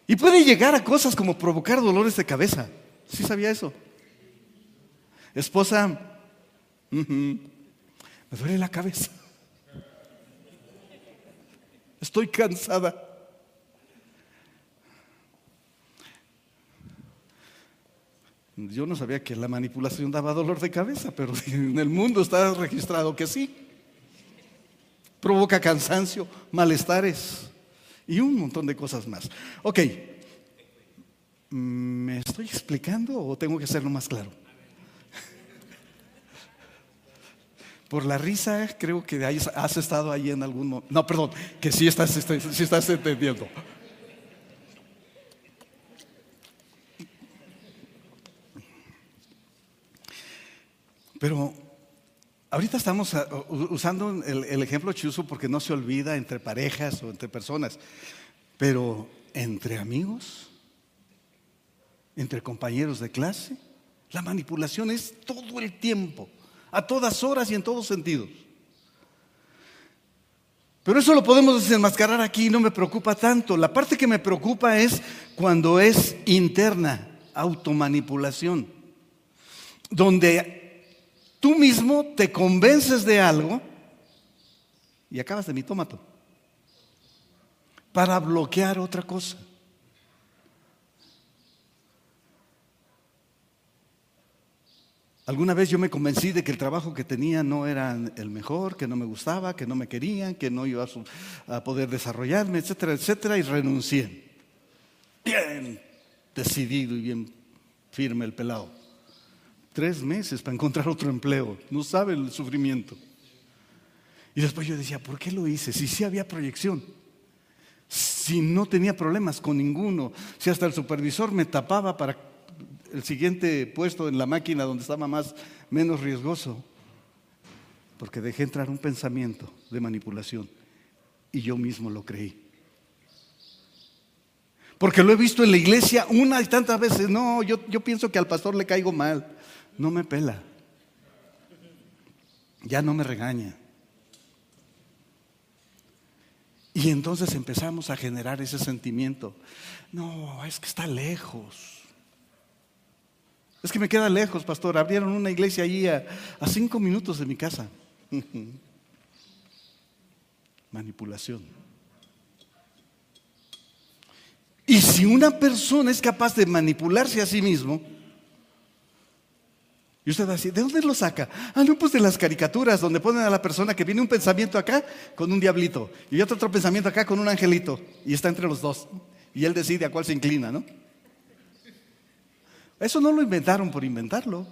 Y puede llegar a cosas como provocar dolores de cabeza. ¿Sí sabía eso? Esposa, me duele la cabeza. Estoy cansada. Yo no sabía que la manipulación daba dolor de cabeza, pero en el mundo está registrado que sí. Provoca cansancio, malestares y un montón de cosas más. Ok, ¿me estoy explicando o tengo que hacerlo más claro? Por la risa, creo que has estado ahí en algún momento. No, perdón, que sí estás, sí estás entendiendo. Pero ahorita estamos ah, usando el, ejemplo chuso porque no se olvida entre parejas o entre personas, pero entre amigos, entre compañeros de clase, la manipulación es todo el tiempo a todas horas y en todos sentidos. Pero eso lo podemos desenmascarar aquí no me preocupa tanto. La parte que me preocupa es cuando es interna, automanipulación, donde tú mismo te convences de algo y acabas de mitómato para bloquear otra cosa. Alguna vez yo me convencí de que el trabajo que tenía no era el mejor, que no me gustaba, que no me querían, que no iba a, poder desarrollarme, etcétera, etcétera, y renuncié. Bien decidido y bien firme el pelado. Tres meses para encontrar otro empleo. No sabe el sufrimiento. Y después yo decía, ¿por qué lo hice? Si sí había proyección, si no tenía problemas con ninguno, si hasta el supervisor me tapaba para el siguiente puesto en la máquina donde estaba más, menos riesgoso, porque dejé entrar un pensamiento de manipulación y yo mismo lo creí. Porque lo he visto en la iglesia una y tantas veces. No, yo, yo pienso que al pastor le caigo mal. No me pela. Ya no me regaña. Y entonces empezamos a generar ese sentimiento. No, es que está lejos. Es que me queda lejos, pastor. Abrieron una iglesia allí a, cinco minutos de mi casa. Manipulación. Y si una persona es capaz de manipularse a sí mismo, y usted va a decir, ¿de dónde lo saca? Ah, no, pues de las caricaturas, donde ponen a la persona que viene un pensamiento acá con un diablito y otro, otro pensamiento acá con un angelito, y está entre los dos. Y él decide a cuál se inclina, ¿no? Eso no lo inventaron por inventarlo.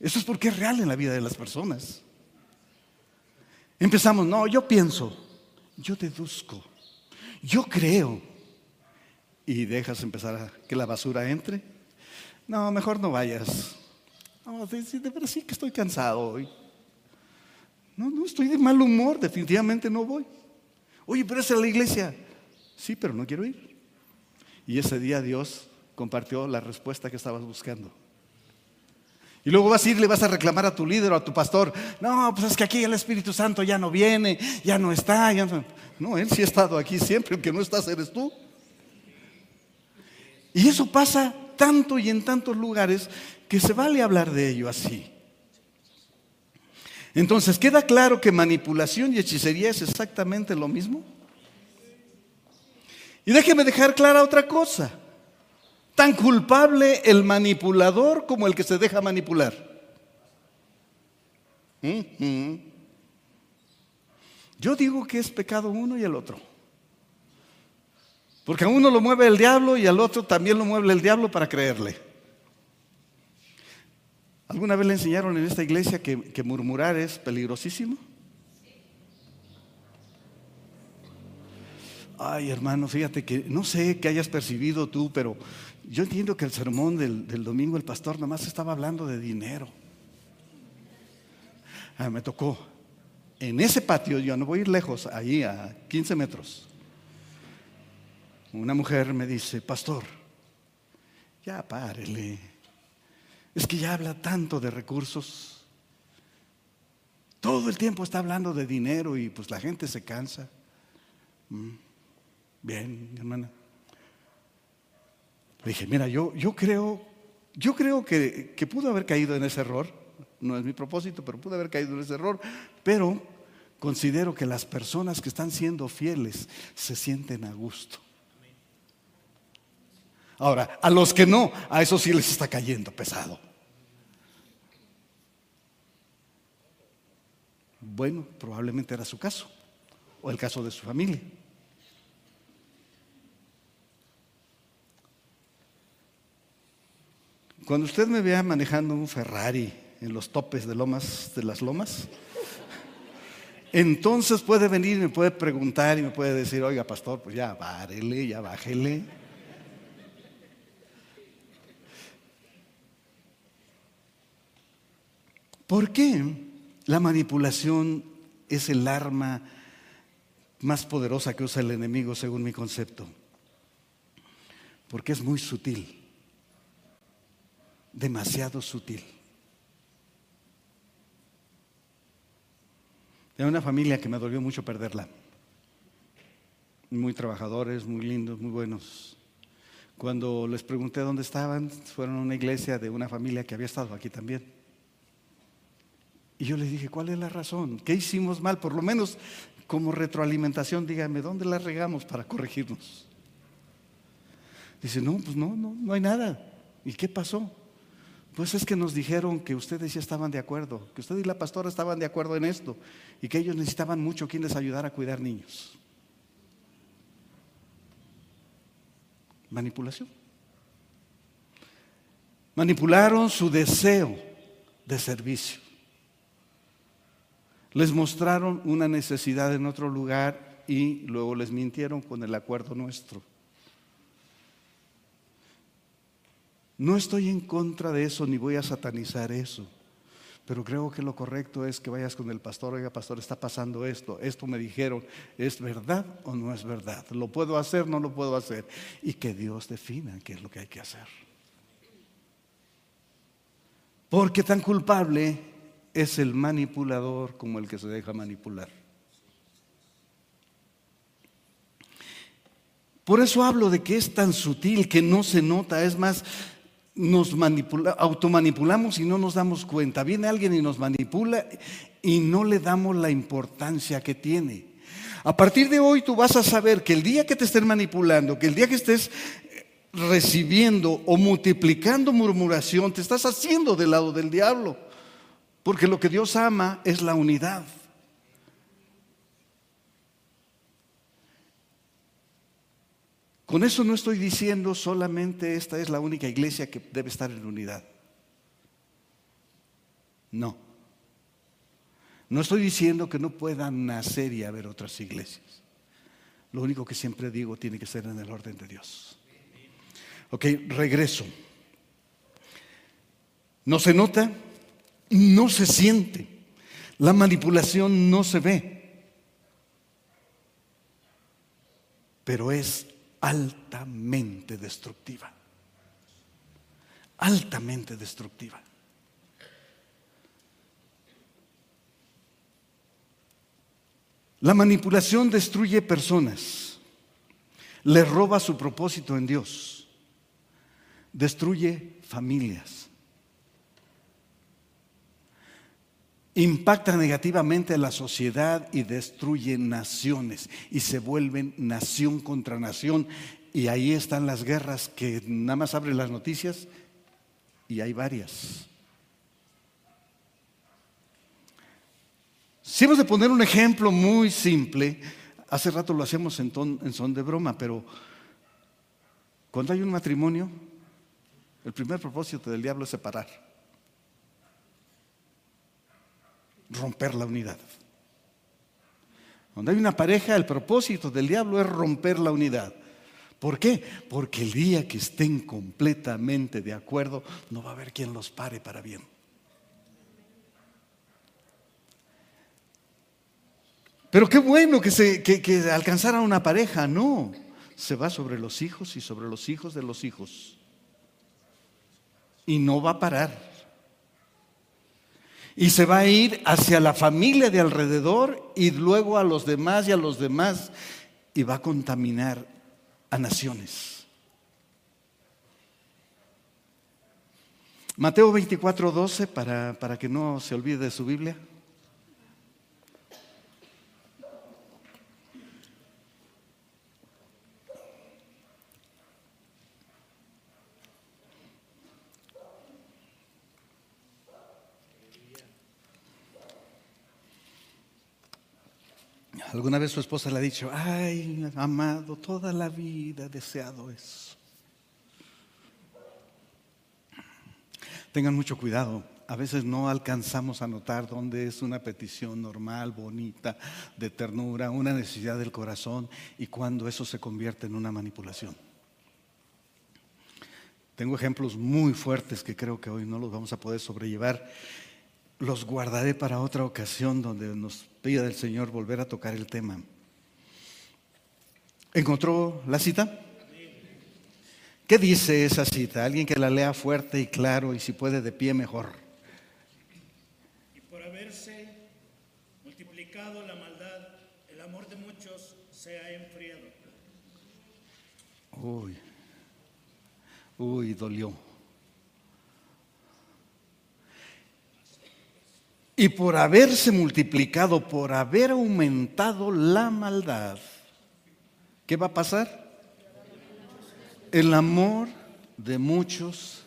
Eso es porque es real en la vida de las personas. Empezamos, no, yo pienso, yo deduzco, yo creo. Y dejas empezar a que la basura entre. No, mejor no vayas. No, de, de verdad sí que estoy cansado hoy. No, no, estoy de mal humor, definitivamente no voy. Oye, pero es en la iglesia. Sí, pero no quiero ir. Y ese día Dios compartió la respuesta que estabas buscando. Y luego vas a ir, le vas a reclamar a tu líder o a tu pastor, no, pues es que aquí el Espíritu Santo ya no viene, ya no está. No, Él sí ha estado aquí siempre, el que no estás eres tú. Y eso pasa tanto y en tantos lugares que se vale hablar de ello así. Entonces, ¿queda claro que manipulación y hechicería es exactamente lo mismo? Y déjeme dejar clara otra cosa. Tan culpable el manipulador como el que se deja manipular. Yo digo que es pecado uno y el otro. Porque a uno lo mueve el diablo y al otro también lo mueve el diablo para creerle. ¿Alguna vez le enseñaron en esta iglesia que, murmurar es peligrosísimo? Ay, hermano, fíjate que no sé qué hayas percibido tú, pero yo entiendo que el sermón del, domingo el pastor nada más estaba hablando de dinero. Ah, me tocó. En ese patio, yo no voy a ir lejos, ahí a 15 metros. Una mujer me dice, pastor, ya párele. Es que ya habla tanto de recursos. Todo el tiempo está hablando de dinero y pues la gente se cansa. Mm. Bien, hermana. Le dije, mira, yo, yo creo, yo creo que, que pudo haber caído en ese error. No es mi propósito, pero pudo haber caído en ese error. Pero considero que las personas que están siendo fieles se sienten a gusto. Ahora, a los que no, a eso sí les está cayendo pesado. Bueno, probablemente era su caso, o el caso de su familia. Cuando usted me vea manejando un Ferrari en los topes de lomas de las lomas, entonces puede venir y me puede preguntar y me puede decir, oiga, pastor, pues ya bárele, ya bájele. ¿Por qué la manipulación es el arma más poderosa que usa el enemigo según mi concepto? Porque es muy sutil demasiado sutil. Era una familia que me dolió mucho perderla. Muy trabajadores, muy lindos, muy buenos. Cuando les pregunté dónde estaban, fueron a una iglesia de una familia que había estado aquí también. Y yo les dije, ¿cuál es la razón? ¿Qué hicimos mal? Por lo menos como retroalimentación, díganme, ¿dónde la regamos para corregirnos? Dice, no, pues no, no, no hay nada. ¿Y qué pasó? Pues es que nos dijeron que ustedes ya estaban de acuerdo, que usted y la pastora estaban de acuerdo en esto y que ellos necesitaban mucho quien les ayudara a cuidar niños. Manipulación. Manipularon su deseo de servicio. Les mostraron una necesidad en otro lugar y luego les mintieron con el acuerdo nuestro. No estoy en contra de eso ni voy a satanizar eso. Pero creo que lo correcto es que vayas con el pastor, oiga pastor, está pasando esto, esto me dijeron, ¿es verdad o no es verdad? ¿Lo puedo hacer, no lo puedo hacer? Y que Dios defina qué es lo que hay que hacer. Porque tan culpable es el manipulador como el que se deja manipular. Por eso hablo de que es tan sutil que no se nota, es más, nos manipula, automanipulamos y no nos damos cuenta. Viene alguien y nos manipula y no le damos la importancia que tiene. A partir de hoy tú vas a saber que el día que te estén manipulando, que el día que estés recibiendo o multiplicando murmuración, te estás haciendo del lado del diablo. Porque lo que Dios ama es la unidad. Con eso no estoy diciendo solamente esta es la única iglesia que debe estar en unidad. No. No estoy diciendo que no puedan nacer y haber otras iglesias. Lo único que siempre digo tiene que ser en el orden de Dios. Ok, regreso. No se nota, no se siente. La manipulación no se ve. Pero es altamente destructiva. Altamente destructiva. La manipulación destruye personas, le roba su propósito en Dios, destruye familias, impacta negativamente a la sociedad y destruye naciones y se vuelven nación contra nación. Y ahí están las guerras que nada más abren las noticias y hay varias. Si hemos de poner un ejemplo muy simple, hace rato lo hacemos en, en son de broma, pero cuando hay un matrimonio, el primer propósito del diablo es separar, romper la unidad. Cuando hay una pareja, el propósito del diablo es romper la unidad. ¿Por qué? Porque el día que estén completamente de acuerdo, no va a haber quien los pare para bien. Pero qué bueno que, se, que, alcanzara una pareja. No, se va sobre los hijos y sobre los hijos de los hijos. Y no va a parar. Y se va a ir hacia la familia de alrededor y luego a los demás y a los demás. Y va a contaminar a naciones. Mateo 24, 12, para, para que no se olvide de su Biblia. Alguna vez su esposa le ha dicho, ay, amado, toda la vida deseado eso. Tengan mucho cuidado. A veces no alcanzamos a notar dónde es una petición normal, bonita, de ternura, una necesidad del corazón y cuando eso se convierte en una manipulación. Tengo ejemplos muy fuertes que creo que hoy no los vamos a poder sobrellevar los guardaré para otra ocasión donde nos pida el Señor volver a tocar el tema. ¿Encontró la cita? ¿Qué dice esa cita? Alguien que la lea fuerte y claro y si puede de pie mejor. Y por haberse multiplicado la maldad, el amor de muchos se ha enfriado. Uy, uy, dolió. Y por haberse multiplicado, por haber aumentado la maldad, ¿qué va a pasar? El amor de muchos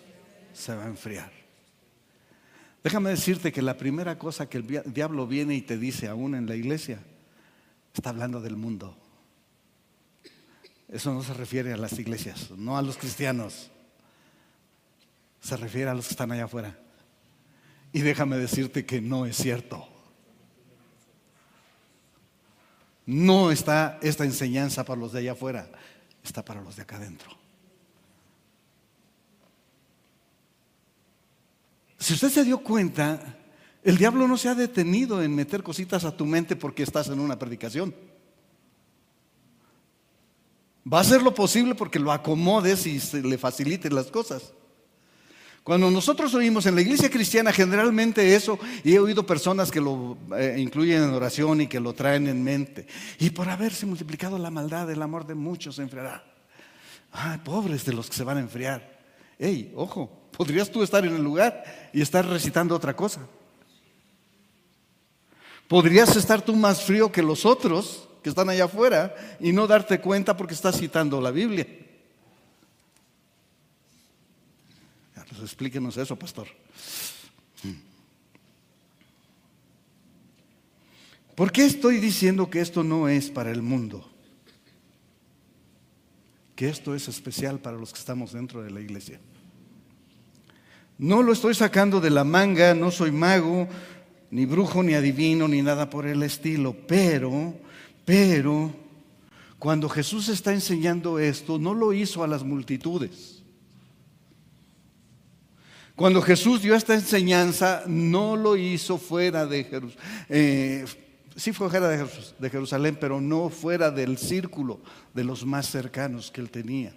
se va a enfriar. Déjame decirte que la primera cosa que el diablo viene y te dice aún en la iglesia, está hablando del mundo. Eso no se refiere a las iglesias, no a los cristianos. Se refiere a los que están allá afuera. Y déjame decirte que no es cierto. No está esta enseñanza para los de allá afuera, está para los de acá adentro. Si usted se dio cuenta, el diablo no se ha detenido en meter cositas a tu mente porque estás en una predicación. Va a hacer lo posible porque lo acomodes y se le faciliten las cosas. Cuando nosotros oímos en la iglesia cristiana generalmente eso, y he oído personas que lo eh, incluyen en oración y que lo traen en mente, y por haberse multiplicado la maldad, el amor de muchos se enfriará. Ay, pobres de los que se van a enfriar. Ey, ojo, podrías tú estar en el lugar y estar recitando otra cosa. Podrías estar tú más frío que los otros que están allá afuera y no darte cuenta porque estás citando la Biblia. Pues explíquenos eso, pastor. ¿Por qué estoy diciendo que esto no es para el mundo? Que esto es especial para los que estamos dentro de la iglesia. No lo estoy sacando de la manga, no soy mago, ni brujo, ni adivino, ni nada por el estilo, pero, pero, cuando Jesús está enseñando esto, no lo hizo a las multitudes. Cuando Jesús dio esta enseñanza, no lo hizo fuera de Jerusalén. Eh, sí fue fuera de Jerusalén, pero no fuera del círculo de los más cercanos que él tenía.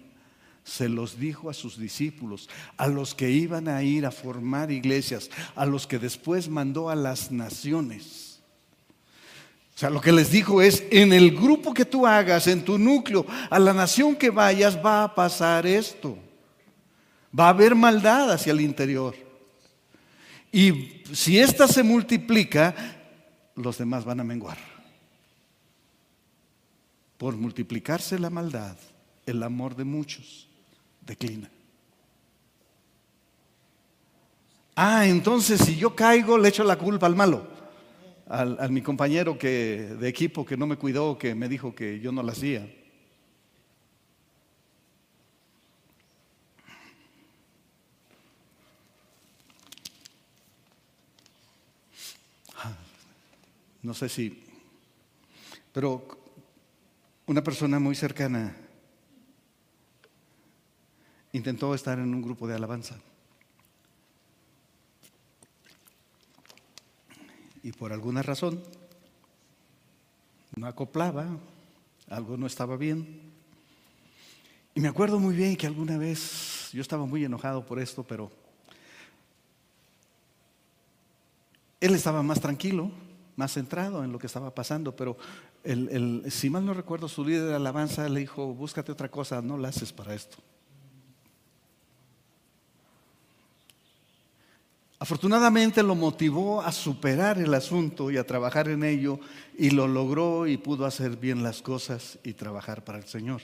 Se los dijo a sus discípulos, a los que iban a ir a formar iglesias, a los que después mandó a las naciones. O sea, lo que les dijo es, en el grupo que tú hagas, en tu núcleo, a la nación que vayas, va a pasar esto. Va a haber maldad hacia el interior. Y si ésta se multiplica, los demás van a menguar. Por multiplicarse la maldad, el amor de muchos declina. Ah, entonces si yo caigo, le echo la culpa al malo. al, a mi compañero que, de equipo que no me cuidó, que me dijo que yo no la hacía. No sé si, pero una persona muy cercana intentó estar en un grupo de alabanza. Y por alguna razón no acoplaba, algo no estaba bien. Y me acuerdo muy bien que alguna vez yo estaba muy enojado por esto, pero él estaba más tranquilo, más centrado en lo que estaba pasando, pero si mal no recuerdo, su líder de alabanza le dijo, búscate otra cosa, no la haces para esto. Afortunadamente lo motivó a superar el asunto y a trabajar en ello y lo logró y pudo hacer bien las cosas y trabajar para el Señor.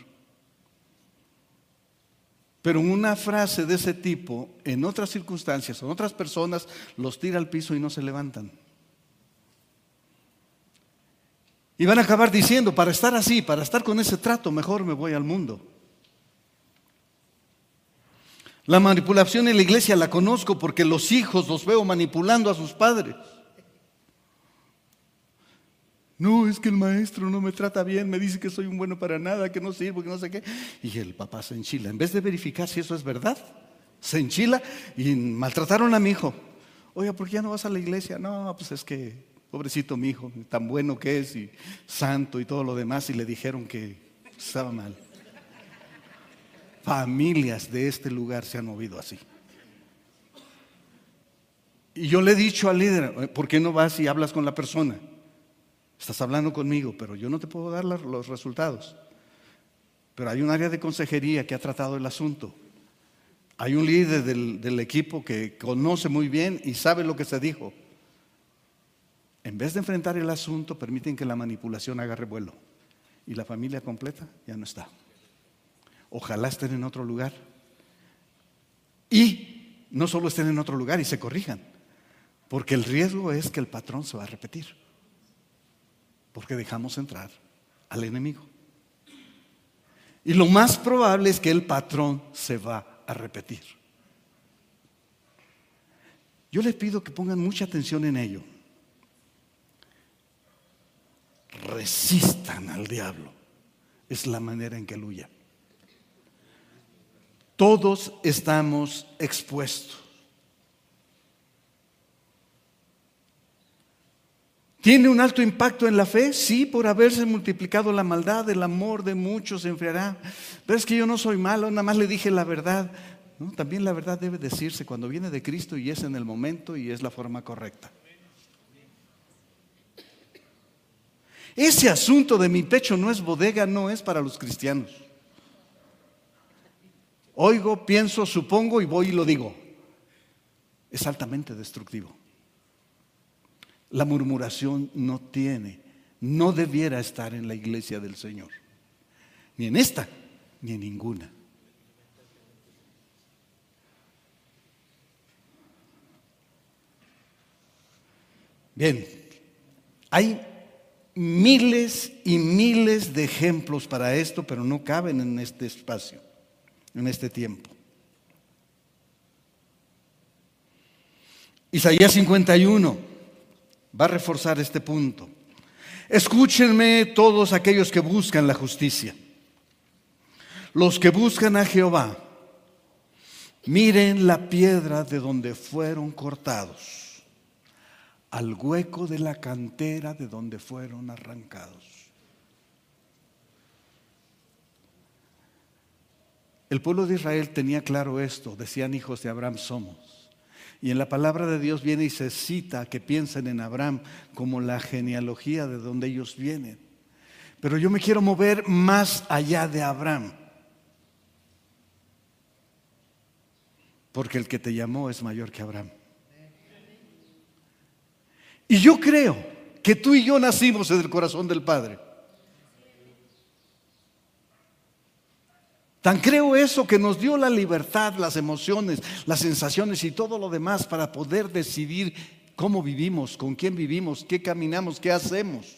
Pero una frase de ese tipo, en otras circunstancias, en otras personas, los tira al piso y no se levantan. Y van a acabar diciendo, para estar así, para estar con ese trato, mejor me voy al mundo. La manipulación en la iglesia la conozco porque los hijos los veo manipulando a sus padres. No, es que el maestro no me trata bien, me dice que soy un bueno para nada, que no sirvo, que no sé qué. Y el papá se enchila. En vez de verificar si eso es verdad, se enchila y maltrataron a mi hijo. Oiga, ¿por qué ya no vas a la iglesia? No, pues es que, pobrecito mi hijo, tan bueno que es y santo y todo lo demás, y le dijeron que estaba mal familias de este lugar se han movido así. Y yo le he dicho al líder, ¿por qué no vas y hablas con la persona? Estás hablando conmigo, pero yo no te puedo dar los resultados. Pero hay un área de consejería que ha tratado el asunto. Hay un líder del, del, equipo que conoce muy bien y sabe lo que se dijo. En vez de enfrentar el asunto, permiten que la manipulación agarre vuelo. Y la familia completa ya no está ojalá estén en otro lugar. Y no solo estén en otro lugar y se corrijan, porque el riesgo es que el patrón se va a repetir, porque dejamos entrar al enemigo. Y lo más probable es que el patrón se va a repetir. Yo les pido que pongan mucha atención en ello. Resistan al diablo. Es la manera en que él huya. Todos estamos expuestos. ¿Tiene un alto impacto en la fe? Sí, por haberse multiplicado la maldad, el amor de muchos se enfriará. Pero es que yo no soy malo, nada más le dije la verdad. También la verdad debe decirse cuando viene de Cristo y es en el momento y es la forma correcta. Ese asunto de mi pecho no es bodega, no es para los cristianos. Oigo, pienso, supongo y voy y lo digo. Es altamente destructivo. La murmuración no tiene, no debiera estar en la iglesia del Señor. Ni en esta, ni en ninguna. Bien, hay miles y miles de ejemplos para esto, pero no caben en este espacio en este tiempo. Isaías 51 va a reforzar este punto. Escúchenme todos aquellos que buscan la justicia, los que buscan a Jehová. Miren la piedra de donde fueron cortados, al hueco de la cantera de donde fueron arrancados. El pueblo de Israel tenía claro esto, decían hijos de Abraham somos. Y en la palabra de Dios viene y se cita que piensen en Abraham como la genealogía de donde ellos vienen. Pero yo me quiero mover más allá de Abraham. Porque el que te llamó es mayor que Abraham. Y yo creo que tú y yo nacimos en el corazón del Padre. Tan creo eso que nos dio la libertad, las emociones, las sensaciones y todo lo demás para poder decidir cómo vivimos, con quién vivimos, qué caminamos, qué hacemos.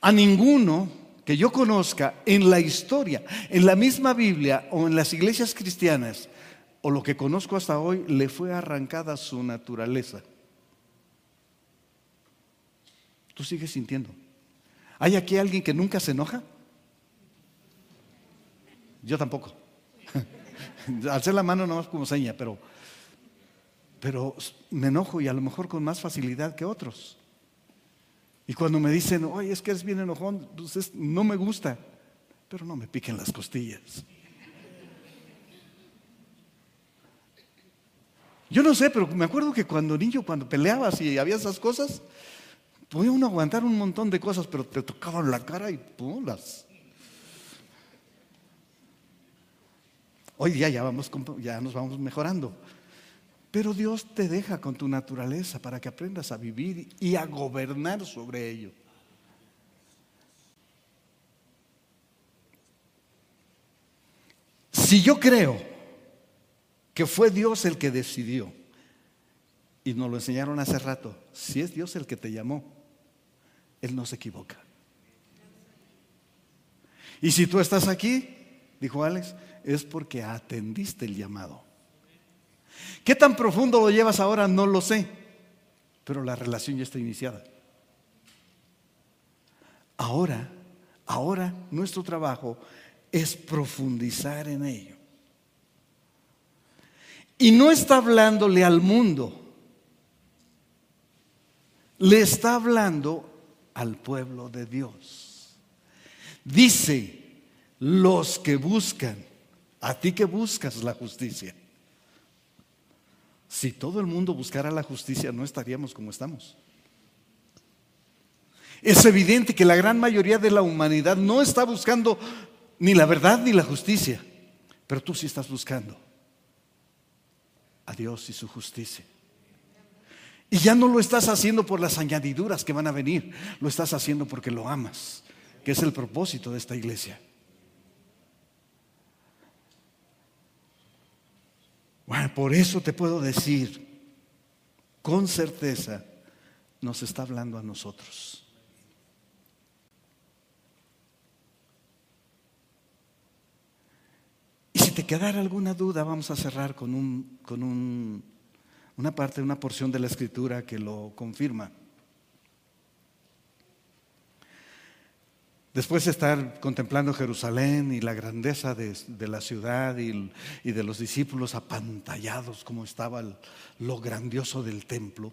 A ninguno que yo conozca en la historia, en la misma Biblia o en las iglesias cristianas, o lo que conozco hasta hoy, le fue arrancada su naturaleza. Tú sigues sintiendo. ¿Hay aquí alguien que nunca se enoja? Yo tampoco. Alcé la mano nomás como seña, pero, pero me enojo y a lo mejor con más facilidad que otros. Y cuando me dicen, oye, es que eres bien enojón, pues no me gusta, pero no me piquen las costillas. Yo no sé, pero me acuerdo que cuando niño, cuando peleabas y había esas cosas, podía uno aguantar un montón de cosas, pero te tocaban la cara y pum, las. Hoy día ya, vamos, ya nos vamos mejorando. Pero Dios te deja con tu naturaleza para que aprendas a vivir y a gobernar sobre ello. Si yo creo que fue Dios el que decidió, y nos lo enseñaron hace rato, si es Dios el que te llamó, Él no se equivoca. Y si tú estás aquí, dijo Alex, es porque atendiste el llamado. ¿Qué tan profundo lo llevas ahora? No lo sé, pero la relación ya está iniciada. Ahora, ahora nuestro trabajo es profundizar en ello. Y no está hablándole al mundo, le está hablando al pueblo de Dios. Dice, los que buscan, a ti que buscas la justicia. Si todo el mundo buscara la justicia, no estaríamos como estamos. Es evidente que la gran mayoría de la humanidad no está buscando ni la verdad ni la justicia, pero tú sí estás buscando a Dios y su justicia. Y ya no lo estás haciendo por las añadiduras que van a venir, lo estás haciendo porque lo amas, que es el propósito de esta iglesia. Bueno, por eso te puedo decir, con certeza, nos está hablando a nosotros. Y si te quedara alguna duda, vamos a cerrar con, un, con un, una parte, una porción de la escritura que lo confirma. Después de estar contemplando Jerusalén y la grandeza de, la ciudad y, de los discípulos apantallados como estaba lo grandioso del templo,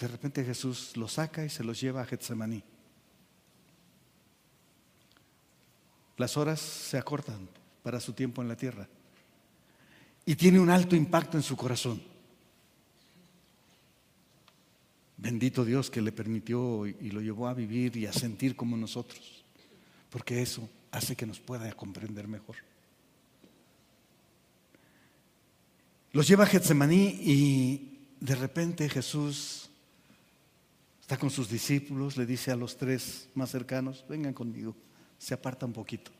de repente Jesús los saca y se los lleva a Getsemaní. Las horas se acortan para su tiempo en la tierra y tiene un alto impacto en su corazón. Bendito Dios que le permitió y lo llevó a vivir y a sentir como nosotros, porque eso hace que nos pueda comprender mejor. Los lleva a Getsemaní y de repente Jesús está con sus discípulos, le dice a los tres más cercanos, vengan conmigo, se aparta un poquito.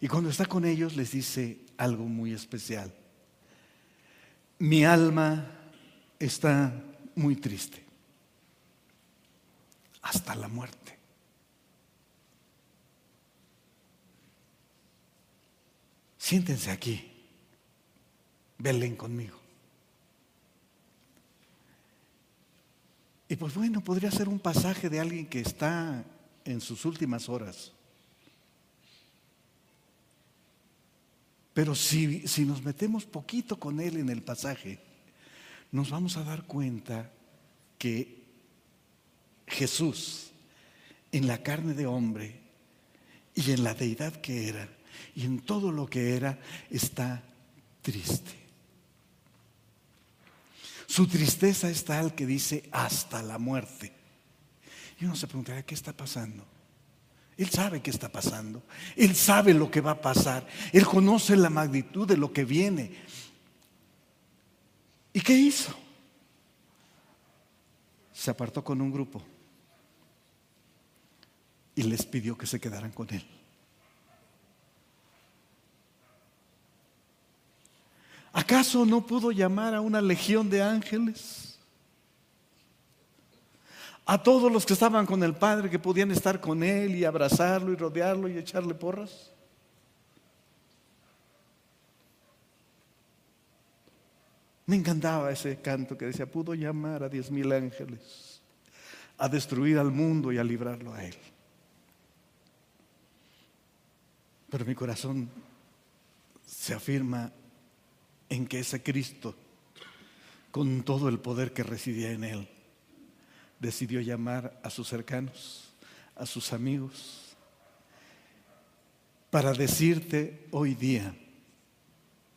Y cuando está con ellos les dice algo muy especial. Mi alma está muy triste, hasta la muerte. Siéntense aquí, velen conmigo. Y pues bueno, podría ser un pasaje de alguien que está en sus últimas horas. Pero si, si nos metemos poquito con él en el pasaje, nos vamos a dar cuenta que Jesús, en la carne de hombre y en la deidad que era, y en todo lo que era, está triste. Su tristeza es tal que dice hasta la muerte. Y uno se preguntará, ¿qué está pasando? Él sabe qué está pasando. Él sabe lo que va a pasar. Él conoce la magnitud de lo que viene. ¿Y qué hizo? Se apartó con un grupo y les pidió que se quedaran con él. ¿Acaso no pudo llamar a una legión de ángeles? A todos los que estaban con el Padre, que podían estar con Él y abrazarlo y rodearlo y echarle porras. Me encantaba ese canto que decía, pudo llamar a diez mil ángeles a destruir al mundo y a librarlo a Él. Pero mi corazón se afirma en que ese Cristo, con todo el poder que residía en Él, decidió llamar a sus cercanos, a sus amigos, para decirte hoy día,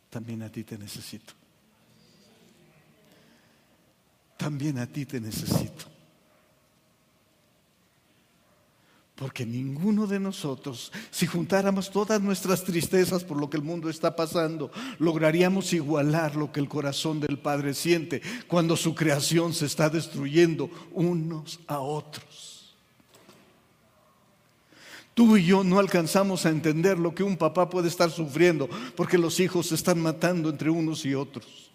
también a ti te necesito. También a ti te necesito. Porque ninguno de nosotros, si juntáramos todas nuestras tristezas por lo que el mundo está pasando, lograríamos igualar lo que el corazón del Padre siente cuando su creación se está destruyendo unos a otros. Tú y yo no alcanzamos a entender lo que un papá puede estar sufriendo porque los hijos se están matando entre unos y otros.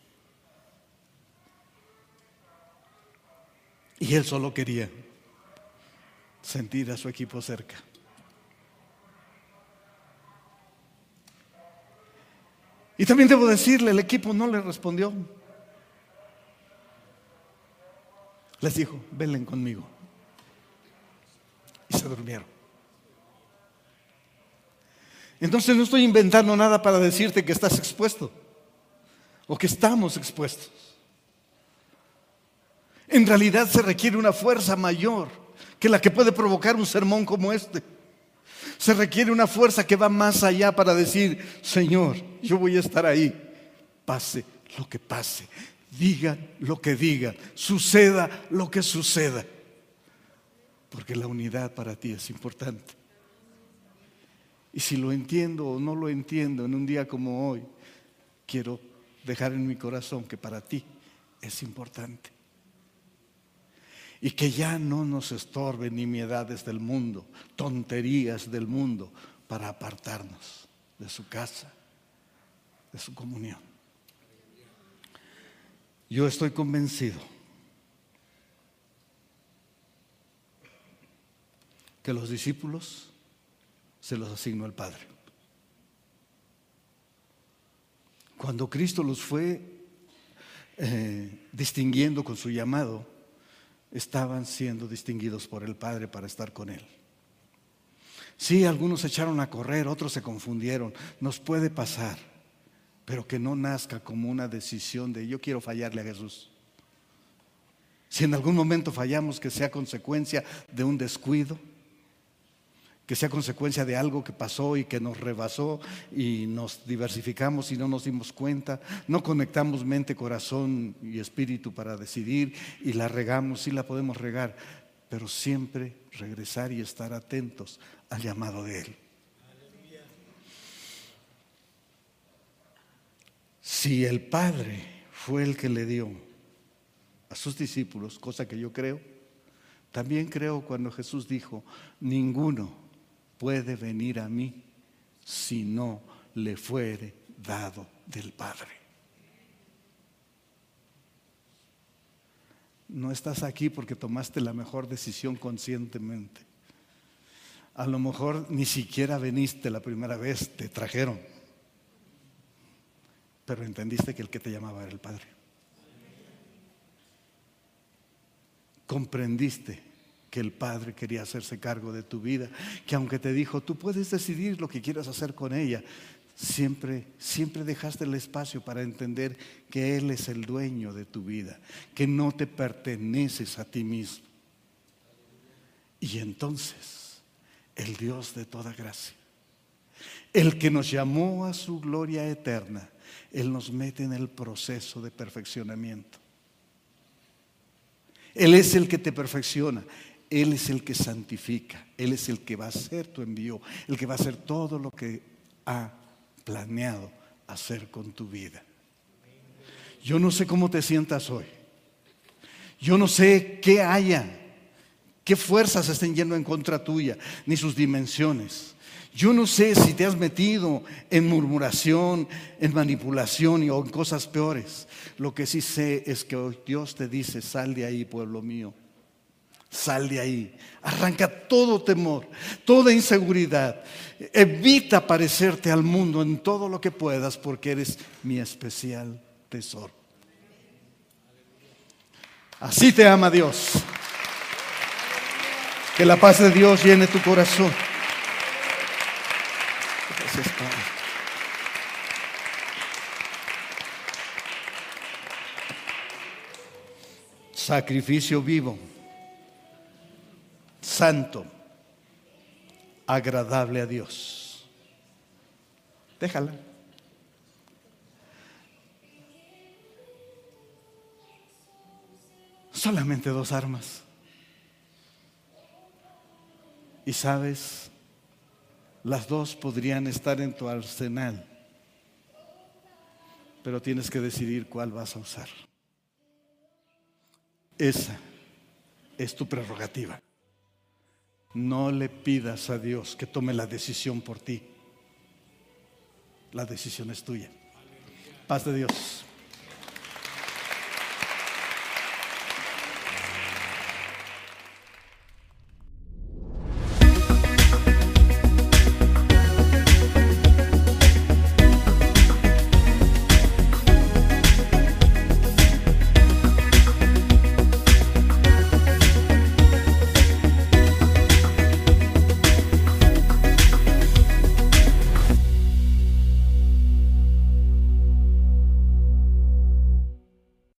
Y él solo quería sentir a su equipo cerca. Y también debo decirle, el equipo no le respondió. Les dijo, velen conmigo. Y se durmieron. Entonces no estoy inventando nada para decirte que estás expuesto o que estamos expuestos. En realidad se requiere una fuerza mayor que la que puede provocar un sermón como este. Se requiere una fuerza que va más allá para decir, Señor, yo voy a estar ahí, pase lo que pase, digan lo que digan, suceda lo que suceda, porque la unidad para ti es importante. Y si lo entiendo o no lo entiendo en un día como hoy, quiero dejar en mi corazón que para ti es importante y que ya no nos estorben nimiedades del mundo, tonterías del mundo, para apartarnos de su casa, de su comunión. Yo estoy convencido que los discípulos se los asignó el Padre. Cuando Cristo los fue eh, distinguiendo con su llamado, estaban siendo distinguidos por el Padre para estar con Él. Sí, algunos se echaron a correr, otros se confundieron. Nos puede pasar, pero que no nazca como una decisión de yo quiero fallarle a Jesús. Si en algún momento fallamos, que sea consecuencia de un descuido, que sea consecuencia de algo que pasó y que nos rebasó y nos diversificamos y no nos dimos cuenta, no conectamos mente, corazón y espíritu para decidir y la regamos, sí la podemos regar, pero siempre regresar y estar atentos al llamado de Él. Si el Padre fue el que le dio a sus discípulos, cosa que yo creo, también creo cuando Jesús dijo, ninguno puede venir a mí si no le fuere dado del Padre. No estás aquí porque tomaste la mejor decisión conscientemente. A lo mejor ni siquiera veniste la primera vez, te trajeron. Pero entendiste que el que te llamaba era el Padre. Comprendiste que el Padre quería hacerse cargo de tu vida, que aunque te dijo, tú puedes decidir lo que quieras hacer con ella, siempre, siempre dejaste el espacio para entender que Él es el dueño de tu vida, que no te perteneces a ti mismo. Y entonces, el Dios de toda gracia, el que nos llamó a su gloria eterna, Él nos mete en el proceso de perfeccionamiento. Él es el que te perfecciona. Él es el que santifica, Él es el que va a hacer tu envío, el que va a hacer todo lo que ha planeado hacer con tu vida. Yo no sé cómo te sientas hoy. Yo no sé qué haya qué fuerzas estén yendo en contra tuya, ni sus dimensiones. Yo no sé si te has metido en murmuración, en manipulación o en cosas peores. Lo que sí sé es que hoy Dios te dice, sal de ahí, pueblo mío. Sal de ahí. Arranca todo temor, toda inseguridad. Evita parecerte al mundo en todo lo que puedas porque eres mi especial tesoro. Así te ama Dios. Que la paz de Dios llene tu corazón. Sacrificio vivo, santo, agradable a Dios. Déjala. Solamente dos armas. Y sabes, las dos podrían estar en tu arsenal, pero tienes que decidir cuál vas a usar. Esa es tu prerrogativa. No le pidas a Dios que tome la decisión por ti. La decisión es tuya. Paz de Dios.